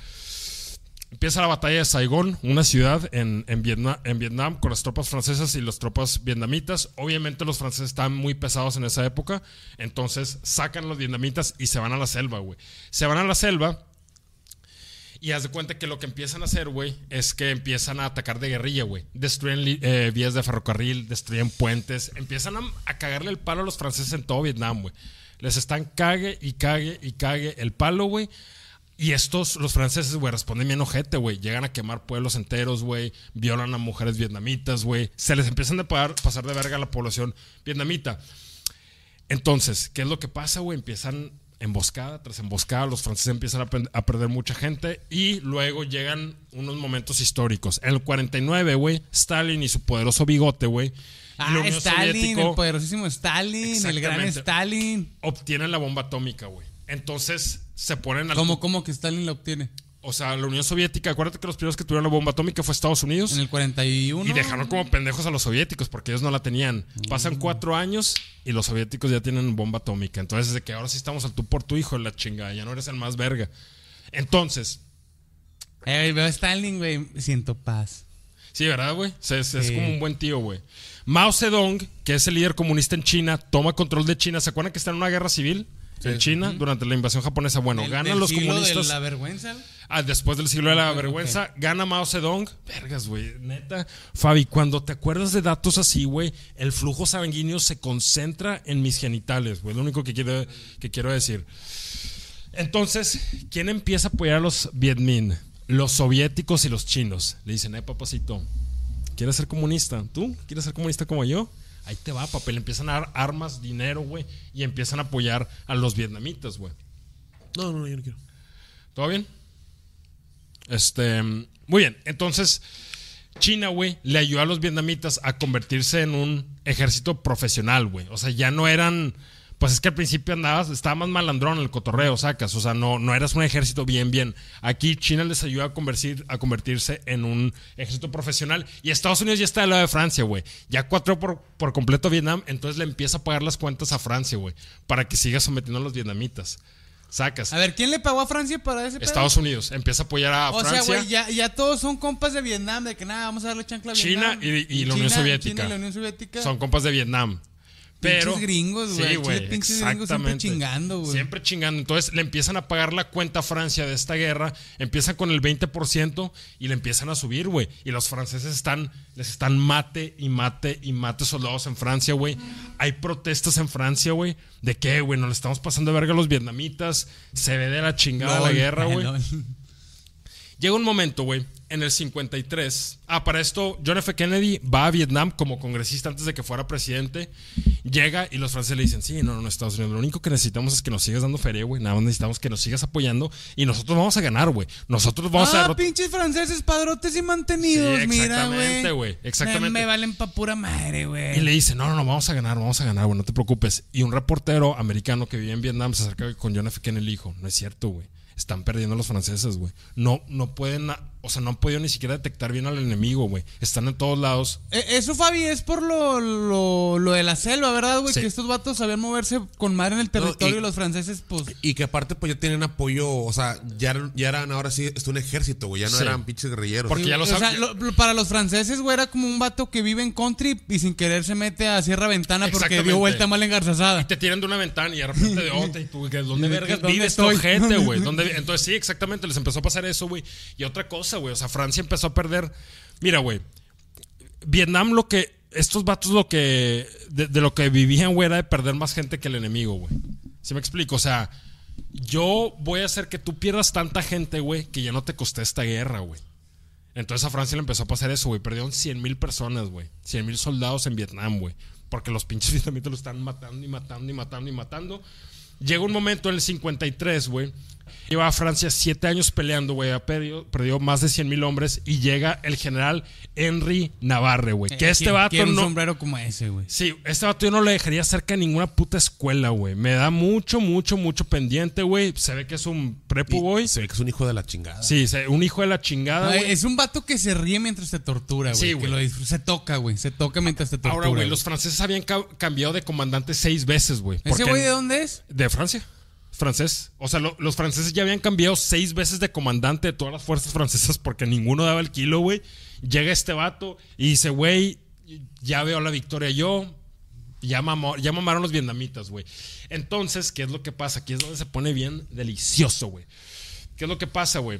Empieza la batalla de Saigón, una ciudad en, en, Vietnam, en Vietnam con las tropas francesas y las tropas vietnamitas. Obviamente los franceses estaban muy pesados en esa época, entonces sacan a los vietnamitas y se van a la selva, güey. Se van a la selva y haz de cuenta que lo que empiezan a hacer, güey, es que empiezan a atacar de guerrilla, güey. Destruyen eh, vías de ferrocarril, destruyen puentes, empiezan a, cagarle el palo a los franceses en todo Vietnam, güey. Les están cague y cague y cague el palo, güey. Y estos, los franceses, güey, responden bien ojete, güey. Llegan a quemar pueblos enteros, güey. Violan a mujeres vietnamitas, güey. Se les empiezan a pasar de verga a la población vietnamita. Entonces, ¿qué es lo que pasa, güey? Empiezan emboscada tras emboscada, los franceses empiezan a, perder mucha gente y luego llegan unos momentos históricos. En el 49, güey, Stalin y su poderoso bigote, güey. Ah, Stalin, Soviético el poderosísimo Stalin, el gran. Stalin. obtienen la bomba atómica, güey. Entonces se ponen al ¿Cómo, ¿Cómo que Stalin la obtiene? O sea, la Unión Soviética, acuérdate que los primeros que tuvieron la bomba atómica fue Estados Unidos. En el 41. Y dejaron como pendejos a los soviéticos porque ellos no la tenían. Pasan cuatro años y los soviéticos ya tienen bomba atómica. Entonces, de que ahora sí estamos al tú por tu hijo, la chingada. Ya no eres el más verga. Entonces, Eh, veo a Stalin, güey. Siento paz. sí, ¿verdad, güey? Es como un buen tío, güey. Mao Zedong, que es el líder comunista en China, toma control de China. ¿Se acuerdan que está en una guerra civil? En China, durante la invasión japonesa. Bueno, ganan del los siglo comunistas. De la vergüenza. Ah, después del siglo de la Ok, vergüenza, gana Mao Zedong. Vergas, güey, neta. Fabi, cuando te acuerdas de datos así, güey, el flujo sanguíneo se concentra en mis genitales, güey. Lo único que quiero, que quiero decir. Entonces, ¿quién empieza a apoyar a los Viet Minh? Los soviéticos y los chinos. Le dicen, eh, papacito, ¿quieres ser comunista? ¿Tú quieres ser comunista como yo? Ahí te va, papel. Empiezan a dar armas, dinero, güey, y empiezan a apoyar a los vietnamitas, güey. No, no, yo no quiero. ¿Todo bien? Este, muy bien, entonces China, güey, le ayudó a los vietnamitas a convertirse en un ejército profesional, güey. O sea, ya no eran pues es que al principio andabas, estaba más malandrón el cotorreo, sacas. O sea, no, no eras un ejército bien, bien. Aquí China les ayuda a, convertir, a convertirse en un ejército profesional. Y Estados Unidos ya está del lado de Francia, güey. Ya cuatro por, por completo Vietnam, entonces le empieza a pagar las cuentas a Francia, güey. Para que siga sometiendo a los vietnamitas. Sacas. A ver, ¿quién le pagó a Francia para ese Estados Unidos. Empieza a apoyar a Francia. O sea, güey, ya, ya, todos son compas de Vietnam, de que nada, vamos a darle chancla a China Vietnam. Y, y, la Unión Soviética. China y la Unión Soviética. Son compas de Vietnam. Pero, pinches gringos, güey. Sí, güey. Pinches gringos siempre chingando, güey. Siempre chingando. Entonces le empiezan a pagar la cuenta a Francia de esta guerra. Empiezan con el 20% y le empiezan a subir, güey. Y los franceses están, les están mate y mate y mate soldados en Francia, güey. Hay protestas en Francia, güey. ¿De qué, güey? Nos le estamos pasando de verga a los vietnamitas. Se ve de la chingada la guerra, güey. Llega un momento, güey, en el 53. Ah, para esto, John F. Kennedy va a Vietnam como congresista antes de que fuera presidente. Llega y los franceses le dicen: Sí, no, no, Estados Unidos. Lo único que necesitamos es que nos sigas dando feria, güey. Nada más necesitamos que nos sigas apoyando y nosotros vamos a ganar, güey. Nosotros vamos ah, a. Ah, pinches franceses padrotes y mantenidos, sí, mira, güey. Exactamente, güey. Exactamente. Me, me, valen pa' pura madre, güey. Y le dice: No, no, no, vamos a ganar, vamos a ganar, güey. No te preocupes. Y un reportero americano que vivía en Vietnam se acerca con John F. Kennedy y le dijo: No es cierto, güey. Están perdiendo los franceses, güey. No, no pueden o sea, no han podido ni siquiera detectar bien al enemigo, güey. Están en todos lados. Eh, eso, Fabi, es por lo, lo, de la selva, ¿verdad, güey? Que estos vatos sabían moverse con mar en el territorio y, los franceses, pues. Y que aparte, pues ya tienen apoyo, o sea, ya, ya eran ahora sí, es un ejército, güey. Ya no eran pinches guerrilleros. Porque ya lo O sea, para los franceses, güey, era como un vato que vive en country y sin querer se mete a Sierra Ventana porque dio vuelta mal engarzazada. Y te tiran de una ventana y de repente de otra y tú, ¿dónde vergas vives tu gente, güey? Entonces, sí, exactamente, les empezó a pasar eso, güey. Y otra cosa, o sea, Francia empezó empezó a perder. Mira, güey. Vietnam lo que. Estos vatos lo que. De, lo que vivían, güey, era de perder más gente que el enemigo, güey. ¿Sí me explico? O sea, yo voy a hacer que tú pierdas tanta gente, güey, que ya no te costé esta guerra, güey. Entonces a Francia le empezó a pasar eso, güey. Perdieron 100 mil personas, güey. 100 mil soldados en Vietnam, güey. Porque los pinches vietnamitas lo están matando y matando y matando y matando. Llega un momento en el 53, güey, Lleva a Francia siete años peleando, güey. Perdió, perdió, más de 100 mil hombres. Y llega el general Henry Navarre, güey. Que eh, este vato no. un sombrero como ese, güey. Sí, este vato yo no le dejaría cerca de ninguna puta escuela, güey. Me da mucho, mucho, mucho pendiente, güey. Se ve que es un prepu, güey. Se ve que es un hijo de la chingada. Sí, un hijo de la chingada, güey. Es un vato que se ríe mientras te tortura, güey. Sí, güey. Se toca, güey. Se toca mientras te tortura. Ahora, güey, los franceses habían cambiado de comandante seis veces, güey. ¿Ese güey de dónde es? De Francia francés. O sea, los franceses ya habían cambiado seis veces de comandante de todas las fuerzas francesas porque ninguno daba el kilo, güey. Llega este vato y dice, güey, ya veo la victoria yo. Ya, ya mamaron los vietnamitas, güey. Entonces, ¿qué es lo que pasa? Aquí es donde se pone bien delicioso, güey. ¿Qué es lo que pasa, güey?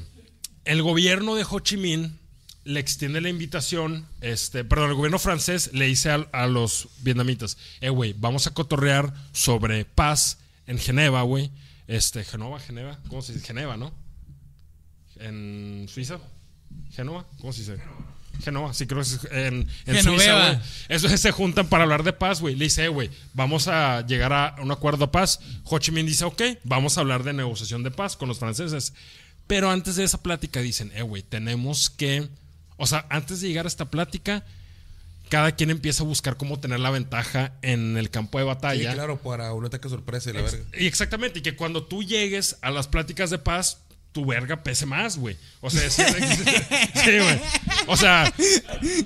El gobierno de Ho Chi Minh le extiende la invitación, este, perdón, el gobierno francés le dice a, a los vietnamitas, eh, güey, vamos a cotorrear sobre paz en Geneva, güey. Este, Genova, Geneva, ¿cómo se dice? Geneva, ¿no? En Suiza. Genova, ¿cómo se dice? Genova, sí creo que es en, en Suiza, güey. Eso se juntan para hablar de paz, güey. Le dice, eh, güey, vamos a llegar a un acuerdo de paz. Ho Chi Minh dice, ok, vamos a hablar de negociación de paz con los franceses. Pero antes de esa plática dicen, eh, güey, tenemos que... O sea, antes de llegar a esta plática, cada quien empieza a buscar cómo tener la ventaja en el campo de batalla. Sí, claro, para un ataque sorpresa y la verga. Y exactamente, y que cuando tú llegues a las pláticas de paz, tu verga pese más, güey. O sea, sí, güey. O sea,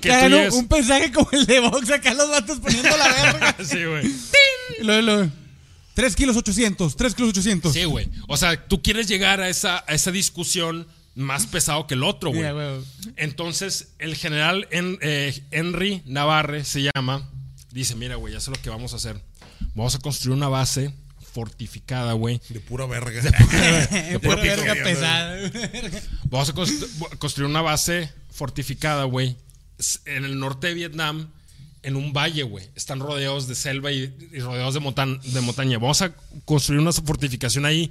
que tú un mensaje como el de Vox, acá los vatos poniendo la verga. sí, güey. Lo, lo, 3 kilos 800, 3 kilos 800. Sí, güey. O sea, tú quieres llegar a esa, a esa discusión más pesado que el otro, güey. Entonces, el general eh, Henry Navarre se llama. Dice: Mira, güey, ya sé lo que vamos a hacer. Vamos a construir una base fortificada, güey. De pura verga. De, pura verga pesada. Vamos a construir una base fortificada, güey. En el norte de Vietnam, en un valle, güey. Están rodeados de selva y, rodeados de, de montaña. Vamos a construir una fortificación ahí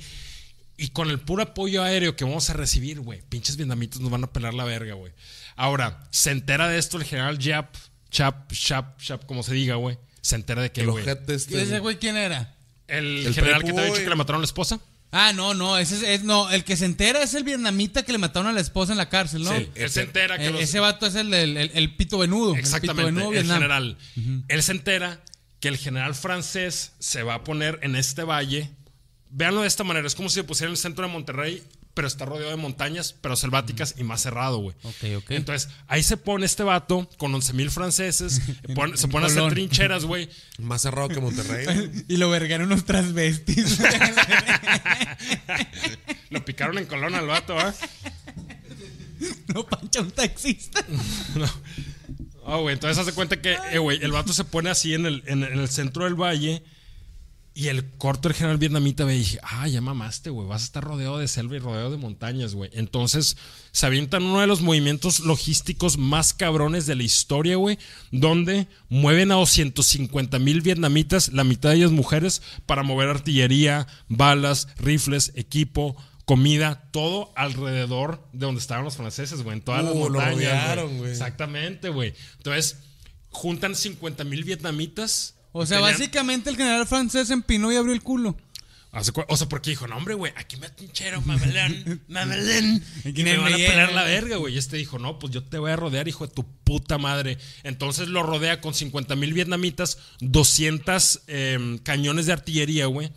y con el puro apoyo aéreo que vamos a recibir, güey, pinches vietnamitas nos van a pelar la verga, güey. Ahora, se entera de esto el general Jap, Chap, Chap, Chap, como se diga, güey. Se entera de que, güey. Este... ¿Y ese güey quién era? El, general que te ha dicho que le mataron a la esposa. Ah, no, no, ese es, no, el que se entera es el vietnamita que le mataron a la esposa en la cárcel, ¿no? Sí, él se entera que Eh, los- Ese vato es el, del- el, el pito venudo. Exactamente, El pito venudo el Vietnam. general. Él se entera que el general francés se va a poner en este valle. Véanlo de esta manera, es como si se pusiera en el centro de Monterrey, pero está rodeado de montañas, pero selváticas y más cerrado, güey. Ok, ok. Entonces, ahí se pone este vato con 11 mil franceses, se pone a hacer trincheras, güey. Más cerrado que Monterrey. Y lo vergaron unos transvestis. Lo picaron en Colón al vato, ¿ah? no, pancha un taxista. No. Ah, güey, entonces hace cuenta que, eh, güey, el vato se pone así en el, en, en el centro del valle y el corto del general vietnamita y dije, ah, ya mamaste, güey, vas a estar rodeado de selva y rodeado de montañas, güey. Entonces se avientan uno de los movimientos logísticos más cabrones de la historia, güey, donde mueven a 250 mil vietnamitas, la mitad de ellas mujeres, para mover artillería, balas, rifles, equipo. Comida, todo alrededor de donde estaban los franceses, güey, en todas las Uh, lo montañas. güey. rodearon, güey. Exactamente, güey. Entonces, juntan 50 mil vietnamitas. O sea, Tenían- básicamente el general francés empinó y abrió el culo. O sea, porque dijo, no, hombre, güey, aquí me tinchero, mamelán, mamelán. Y me van a pelar la verga, güey. Y este dijo, no, pues yo te voy a rodear, hijo de tu puta madre. Entonces lo rodea con 50 mil vietnamitas, 200 em, cañones de artillería, güey.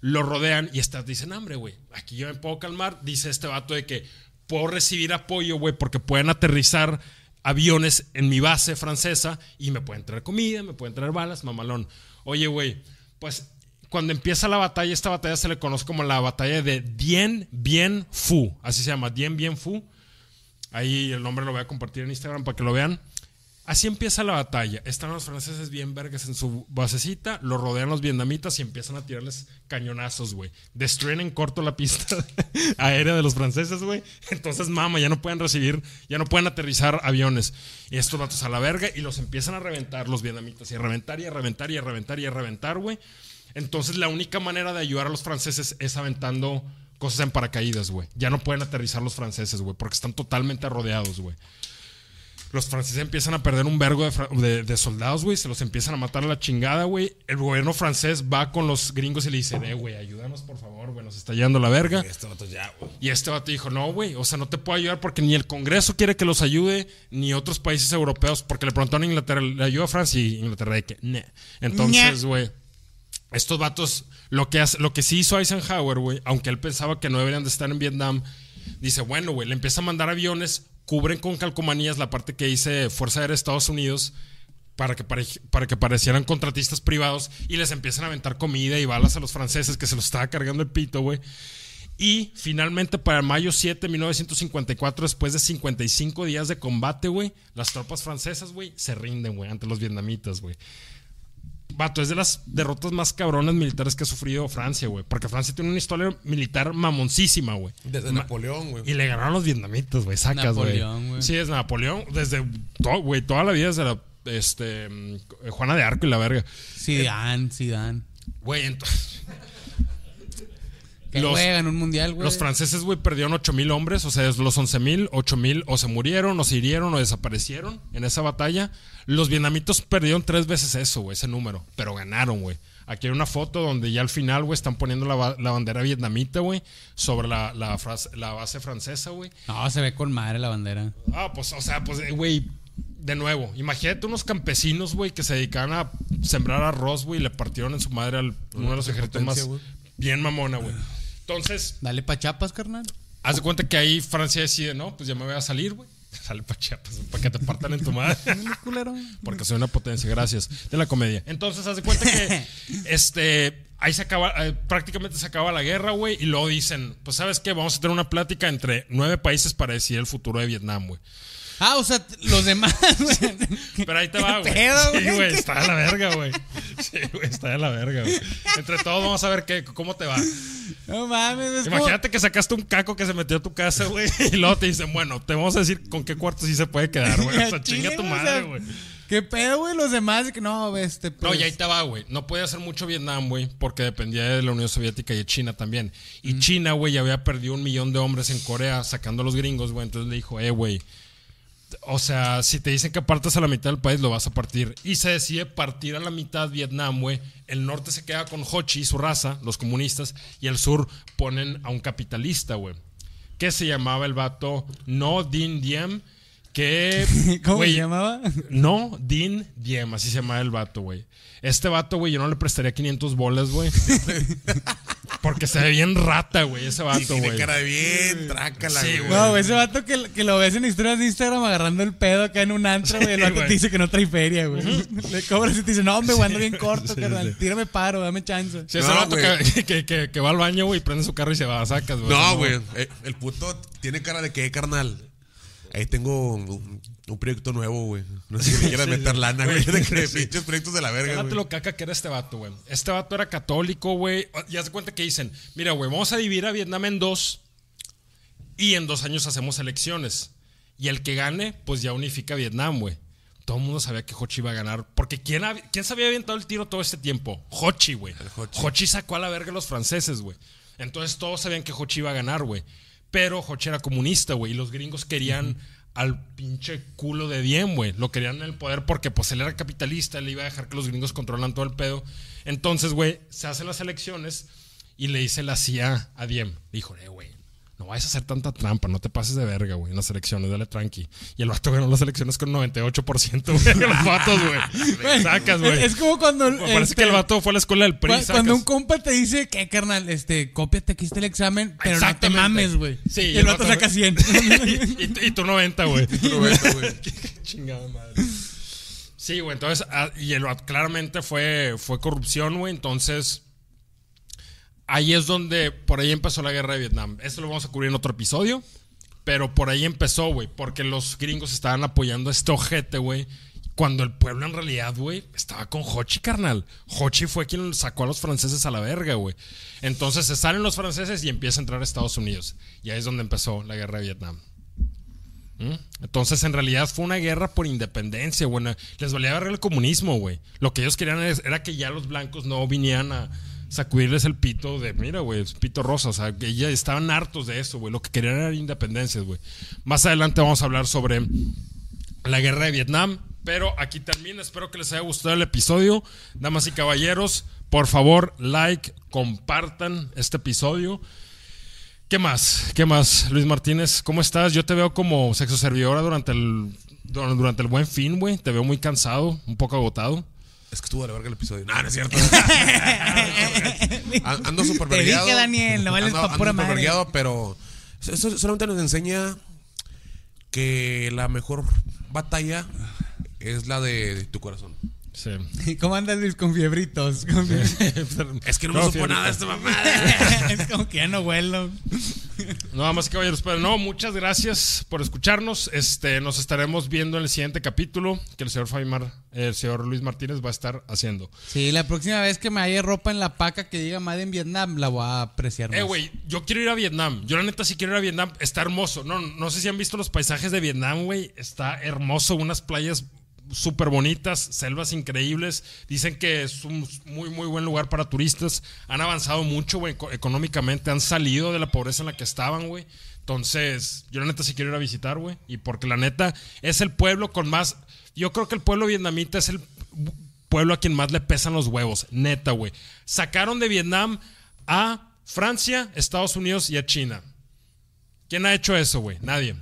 Lo rodean y estas dicen, hambre, güey, aquí yo me puedo calmar. Dice este vato de que puedo recibir apoyo, güey, porque pueden aterrizar aviones en mi base francesa y me pueden traer comida, me pueden traer balas, mamalón. Oye, güey, pues cuando empieza la batalla, esta batalla se le conoce como la batalla de Dien Bien Phu, así se llama, Dien Bien Phu. Ahí el nombre lo voy a compartir en Instagram para que lo vean. Así empieza la batalla. Están los franceses bien vergas en su basecita, lo rodean los vietnamitas y empiezan a tirarles cañonazos, güey. Destruyen en corto la pista aérea de los franceses, güey. Entonces, mama, ya no pueden recibir, ya no pueden aterrizar aviones. Y estos vatos a la verga y los empiezan a reventar los vietnamitas. Y a reventar y a reventar y a reventar y a reventar, güey. Entonces, la única manera de ayudar a los franceses es aventando cosas en paracaídas, güey. Ya no pueden aterrizar los franceses, güey, porque están totalmente rodeados, güey los franceses empiezan a perder un vergo de, de- de soldados, güey. Se los empiezan a matar a la chingada, güey. El gobierno francés va con los gringos y le dice, eh, güey, ayúdanos, por favor, güey, nos está yendo la verga. Este vato ya, güey. Y este vato dijo, no, güey, o sea, no te puedo ayudar porque ni el Congreso quiere que los ayude, ni otros países europeos, porque le preguntaron a Inglaterra, ¿le ayuda a Francia? Y Inglaterra de que, "Nah". Entonces, güey, estos vatos, lo que, hace- lo que sí hizo Eisenhower, güey, aunque él pensaba que no deberían de estar en Vietnam, dice, bueno, güey, le empieza a mandar aviones, cubren con calcomanías la parte que dice Fuerza Aérea de Estados Unidos, para que, para que parecieran contratistas privados y les empiezan a aventar comida y balas a los franceses que se los estaba cargando el pito, güey. Y finalmente, para mayo 7 de 1954, después de 55 días de combate, güey, las tropas francesas, güey, se rinden, güey, ante los vietnamitas, güey. Vato, es de las derrotas más cabronas militares que ha sufrido Francia, güey. Porque Francia tiene una historia militar mamoncísima, güey. Desde Napoleón, güey. Y le ganaron a los vietnamitas, güey. Sacas, güey. Napoleón, güey. Sí, es Napoleón. Desde, todo, güey, toda la vida desde la, este, mm, Juana de Arco y la verga. Zidane, Zidane. Güey, entonces... Que Los- juegan un mundial, güey. Los franceses, güey, perdieron 8 mil hombres. O sea, los 11 mil, 8 mil o se murieron, o se hirieron, o desaparecieron en esa batalla. Los vietnamitos perdieron tres veces eso, güey, ese número. Pero ganaron, güey. Aquí hay una foto donde ya al final, güey, están poniendo la, ba- la bandera vietnamita, güey, sobre la, la, fras- la base francesa, güey. No, se ve con madre la bandera. Ah, pues, o sea, pues, eh, güey, de nuevo, imagínate unos campesinos, güey, que se dedicaban a sembrar arroz, güey, y le partieron en su madre al uno de los ejércitos más bien mamona, güey. Entonces, Dale pa' chapas, carnal. haz de cuenta que ahí Francia decide, no, pues ya me voy a salir, güey. Sale para Chiapas, para que te partan en tu madre. Porque soy una potencia, gracias. De la comedia. Entonces, haz de cuenta que este, ahí se acaba, eh, prácticamente se acaba la guerra, güey. Y luego dicen, pues, ¿sabes qué? Vamos a tener una plática entre nueve países para decidir el futuro de Vietnam, güey. Ah, o sea, los demás, güey. Pero ahí te va, güey. Sí, güey? está de la verga, güey. Sí, güey, está de la verga, güey. Entre todos vamos a ver qué, cómo te va. No mames, como- Imagínate que sacaste un caco que se metió a tu casa, güey, y luego te dicen, bueno, te vamos a decir con qué cuarto sí se puede quedar, güey. O sea, chinga tu o madre, sea, güey. ¿Qué pedo, güey? Los demás, que no, este. No, pues, y ahí te va, güey. No podía hacer mucho Vietnam, güey, porque dependía de la Unión Soviética y de China también. Y China, güey, ya había perdido un millón de hombres en Corea sacando a los gringos, güey. Entonces le dijo, eh, güey, o sea, si te dicen que partas a la mitad del país, lo vas a partir. Y se decide partir a la mitad Vietnam, güey. El norte se queda con Ho Chi, su raza, los comunistas, y el sur ponen a un capitalista, güey. Que se llamaba el vato No Din Diem. Que. ¿Cómo se llamaba? No Din Diem, así se llamaba el vato, güey. Este vato, güey, yo no le prestaría 500 bolas, güey. Porque se ve bien rata, güey, ese vato, güey. Tiene cara de bien, trácala, Sí, güey. No, güey, ese vato que, que lo ves en historias de Instagram agarrando el pedo acá en un antro, güey. El vato güey. te dice que no trae feria, güey. Le cobras y te dice, no, hombre, güey, ando bien corto, sí, carnal. sí. Tírame paro, dame chance. Sí, ese No, vato que, que, que- que va al baño, güey, prende su carro y se va, sacas, güey. No, güey. eh, El puto tiene cara de que, carnal. Ahí tengo un, un proyecto nuevo, güey. No sé si le quieras meter lana, güey. De pinches proyectos de la verga, güey. lo caca que era este vato, güey. Este vato era católico, güey. Ya se cuenta que dicen, mira, güey, vamos a dividir a Vietnam en dos y en dos años hacemos elecciones. Y el que gane, pues ya unifica a Vietnam, güey. Todo el mundo sabía que Ho Chi iba a ganar. Porque ¿quién, ¿quién se había aventado el tiro todo este tiempo? Ho Chi, güey. Ho Chi. Ho Chi sacó a la verga a los franceses, güey. Entonces todos sabían que Ho Chi iba a ganar, güey. Pero Ho Chi era comunista, güey. Y los gringos querían al pinche culo de Diem, güey. Lo querían en el poder porque pues él era capitalista, él iba a dejar que los gringos controlan todo el pedo. Entonces, güey, se hacen las elecciones y le dice la CIA a Diem. Dijo, eh, güey, no vayas a hacer tanta trampa, no te pases de verga, güey, en las elecciones, dale tranqui. Y el vato ganó las elecciones con 98%, güey, los vatos, güey. Sacas, güey. Es como cuando. Parece este, que el vato fue a la escuela del PRI, Cu- sacas. Cuando un compa te dice que, carnal, este, cópiate aquí está el examen, pero no te mames, güey. Sí, y el vato saca 100. y, y- y tú 90, güey. Roberto, güey. Qué chingada madre. Sí, güey, entonces, ah, y el, claramente fue, fue corrupción, güey, entonces, ahí es donde, por ahí empezó la guerra de Vietnam. Esto lo vamos a cubrir en otro episodio, pero por ahí empezó, güey, porque los gringos estaban apoyando a este ojete, güey, cuando el pueblo en realidad, güey, estaba con Hochi, carnal. Hochi fue quien sacó a los franceses a la verga, güey. Entonces se salen los franceses y empieza a entrar Estados Unidos. Y ahí es donde empezó la guerra de Vietnam. ¿Mm? Entonces, en realidad fue una guerra por independencia, güey. Les valía ver el comunismo, güey. Lo que ellos querían era que ya los blancos no vinieran a sacudirles el pito de, mira, güey, pito rosa. O sea, que ya estaban hartos de eso, güey. Lo que querían era independencia, güey. Más adelante vamos a hablar sobre la guerra de Vietnam. Pero aquí termina. Espero que les haya gustado el episodio. Damas y caballeros, por favor, like, compartan este episodio. ¿Qué más? ¿Qué más? Luis Martínez, ¿cómo estás? Yo te veo como sexo servidora durante el, dur- durante el buen fin, güey. Te veo muy cansado, un poco agotado. Es que estuvo de la verga el episodio. No, no es cierto. An- Ando súper Te dije, Daniel, no vales Ando- pa' ando pura madre. pero eso solamente nos enseña que la mejor batalla es la de tu corazón. Sí. ¿Cómo andas, Luis? Con fiebritos. Con fiebritos. Es que no, No, me supo nada esta mamada. es como que ya no huelo. Nada más caballeros, pero no, muchas gracias por escucharnos. Este, nos estaremos viendo en el siguiente capítulo que el señor Faimar, el señor Luis Martínez va a estar haciendo. Sí, la próxima vez que me haya ropa en la paca que diga Made en Vietnam, la voy a apreciar más. Eh, güey, yo quiero ir a Vietnam. Yo la neta sí quiero ir a Vietnam. Está hermoso. No, no sé si han visto los paisajes de Vietnam, güey. Está hermoso. Unas playas súper bonitas, selvas increíbles. Dicen que es un muy, muy buen lugar para turistas. Han avanzado mucho, güey, eco- económicamente. Han salido de la pobreza en la que estaban, güey. Entonces, yo la neta sí quiero ir a visitar, güey. Y porque la neta es el pueblo con más... Yo creo que el pueblo vietnamita es el pueblo a quien más le pesan los huevos. Neta, güey. Sacaron de Vietnam a Francia, Estados Unidos y a China. ¿Quién ha hecho eso, güey? Nadie.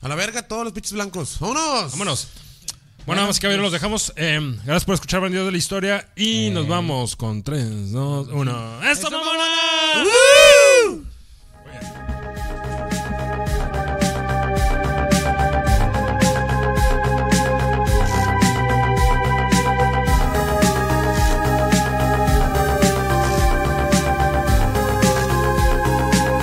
A la verga todos los pinches blancos. ¡Vámonos! Vámonos. Bueno, nada más que los dejamos. Eh, gracias por escuchar Bandidos de la Historia. Y nos vamos con 3, 2, 1. ¡Eso, mamona!